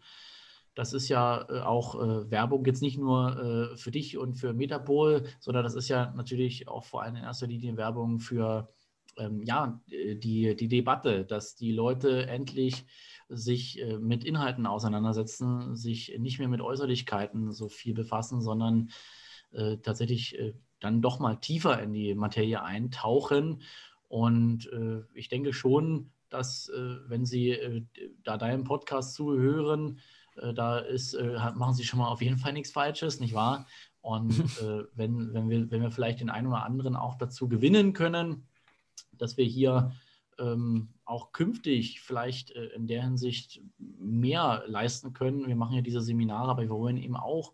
Das ist ja äh, auch äh, Werbung jetzt nicht nur äh, für dich und für Metapol, sondern das ist ja natürlich auch vor allem in erster Linie Werbung für ähm, ja, die, die Debatte, dass die Leute endlich sich äh, mit Inhalten auseinandersetzen, sich nicht mehr mit Äußerlichkeiten so viel befassen, sondern äh, tatsächlich äh, dann doch mal tiefer in die Materie eintauchen. Und äh, ich denke schon, dass äh, wenn Sie äh, da deinem Podcast zuhören, äh, da ist, äh, machen Sie schon mal auf jeden Fall nichts Falsches, nicht wahr? Und <laughs> äh, wenn, wenn, wir, wenn wir vielleicht den einen oder anderen auch dazu gewinnen können, dass wir hier ähm, auch künftig vielleicht in der Hinsicht mehr leisten können. Wir machen ja diese Seminare, aber wir wollen eben auch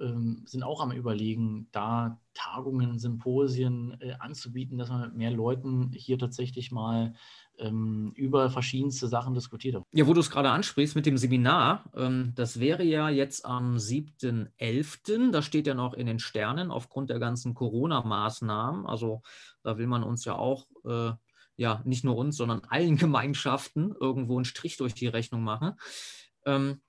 ähm, sind auch am Überlegen, da Tagungen, Symposien äh, anzubieten, dass man mit mehr Leuten hier tatsächlich mal ähm, über verschiedenste Sachen diskutiert. Ja, wo du es gerade ansprichst mit dem Seminar, ähm, das wäre ja jetzt am 7.11., das steht ja noch in den Sternen aufgrund der ganzen Corona-Maßnahmen. Also da will man uns ja auch, äh, ja, nicht nur uns, sondern allen <laughs> Gemeinschaften irgendwo einen Strich durch die Rechnung machen. Ähm,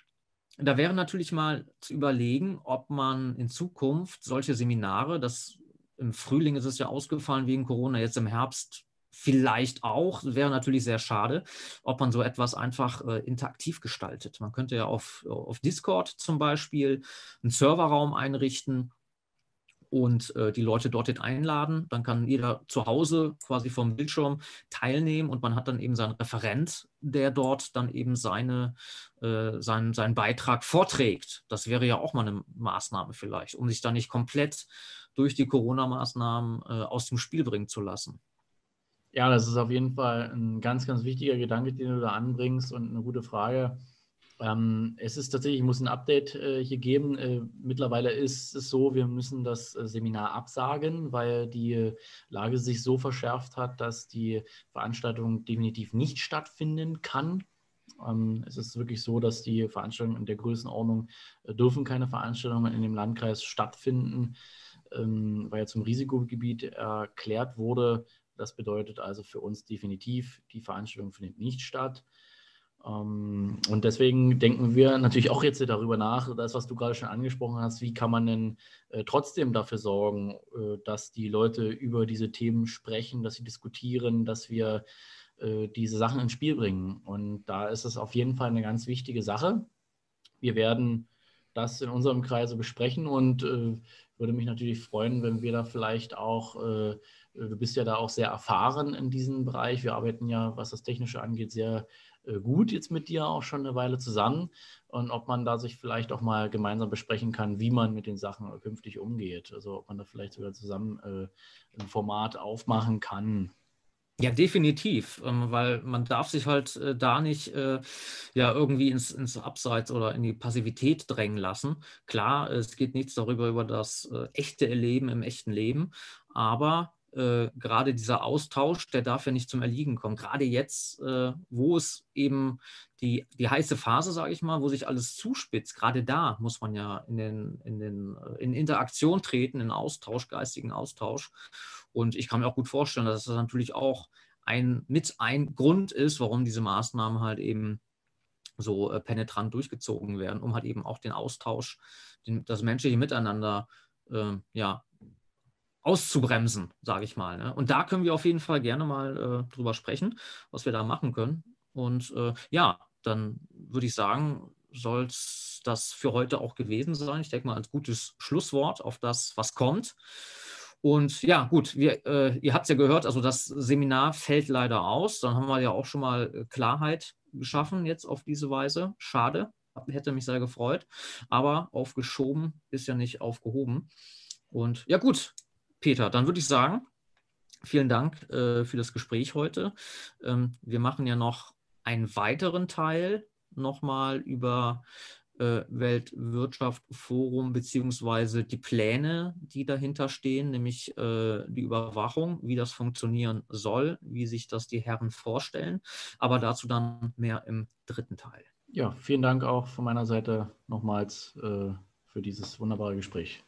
da wäre natürlich mal zu überlegen, ob man in Zukunft solche Seminare, das im Frühling ist es ja ausgefallen wegen Corona, jetzt im Herbst vielleicht auch, wäre natürlich sehr schade, ob man so etwas einfach äh, interaktiv gestaltet. Man könnte ja auf, auf Discord zum Beispiel einen Serverraum einrichten, und äh, die Leute dorthin einladen. Dann kann jeder zu Hause quasi vom Bildschirm teilnehmen und man hat dann eben seinen Referent, der dort dann eben seine, äh, seinen, seinen Beitrag vorträgt. Das wäre ja auch mal eine Maßnahme vielleicht, um sich da nicht komplett durch die Corona-Maßnahmen äh, aus dem Spiel bringen zu lassen. Ja, das ist auf jeden Fall ein ganz, ganz wichtiger Gedanke, den du da anbringst und eine gute Frage. Ähm, es ist tatsächlich, ich muss ein Update äh, hier geben. Äh, mittlerweile ist es so, wir müssen das äh, Seminar absagen, weil die Lage sich so verschärft hat, dass die Veranstaltung definitiv nicht stattfinden kann. Ähm, es ist wirklich so, dass die Veranstaltungen in der Größenordnung äh, dürfen keine Veranstaltungen in dem Landkreis stattfinden, ähm, weil ja zum Risikogebiet erklärt wurde. Das bedeutet also für uns definitiv, die Veranstaltung findet nicht statt. Ähm, und deswegen denken wir natürlich auch jetzt darüber nach, das, was du gerade schon angesprochen hast, wie kann man denn äh, trotzdem dafür sorgen, äh, dass die Leute über diese Themen sprechen, dass sie diskutieren, dass wir äh, diese Sachen ins Spiel bringen. Und da ist es auf jeden Fall eine ganz wichtige Sache. Wir werden das in unserem Kreise besprechen und würde mich natürlich freuen, wenn wir da vielleicht auch, du bist ja da auch sehr erfahren in diesem Bereich. Wir arbeiten ja, was das Technische angeht, sehr äh, gut jetzt mit dir auch schon eine Weile zusammen und ob man da sich vielleicht auch mal gemeinsam besprechen kann, wie man mit den Sachen künftig umgeht. Also ob man da vielleicht sogar zusammen äh, ein Format aufmachen kann. Ja, definitiv, ähm, weil man darf sich halt äh, da nicht äh, ja irgendwie ins, ins Abseits oder in die Passivität drängen lassen. Klar, es geht nichts darüber über das äh, echte Erleben im echten Leben, aber äh, gerade dieser Austausch, der darf ja nicht zum Erliegen kommen. Gerade jetzt, äh, wo es eben die, die heiße Phase, sage ich mal, wo sich alles zuspitzt, gerade da muss man ja in, den, in, den, äh, in Interaktion treten, in Austausch, geistigen Austausch. Und ich kann mir auch gut vorstellen, dass das natürlich auch ein, mit ein Grund ist, warum diese Maßnahmen halt eben so äh, penetrant durchgezogen werden, um halt eben auch den Austausch, den, das menschliche Miteinander äh, ja, auszubremsen, sage ich mal. Ne? Und da können wir auf jeden Fall gerne mal äh, drüber sprechen, was wir da machen können. Und äh, ja, dann würde ich sagen, soll es das für heute auch gewesen sein. Ich denke mal als gutes Schlusswort auf das, was kommt. Und ja, gut, wir, äh, ihr habt es ja gehört, also das Seminar fällt leider aus. Dann haben wir ja auch schon mal äh, Klarheit geschaffen jetzt auf diese Weise. Schade, hätte mich sehr gefreut. Aber aufgeschoben ist ja nicht aufgehoben. Und ja, gut, Peter, dann würde ich sagen, vielen Dank äh, für das Gespräch heute. Ähm, wir machen ja noch einen weiteren Teil nochmal über äh, Weltwirtschaftsforum beziehungsweise die Pläne, die dahinter stehen, nämlich äh, die Überwachung, wie das funktionieren soll, wie sich das die Herren vorstellen. Aber dazu dann mehr im dritten Teil. Ja, vielen Dank auch von meiner Seite nochmals äh, für dieses wunderbare Gespräch.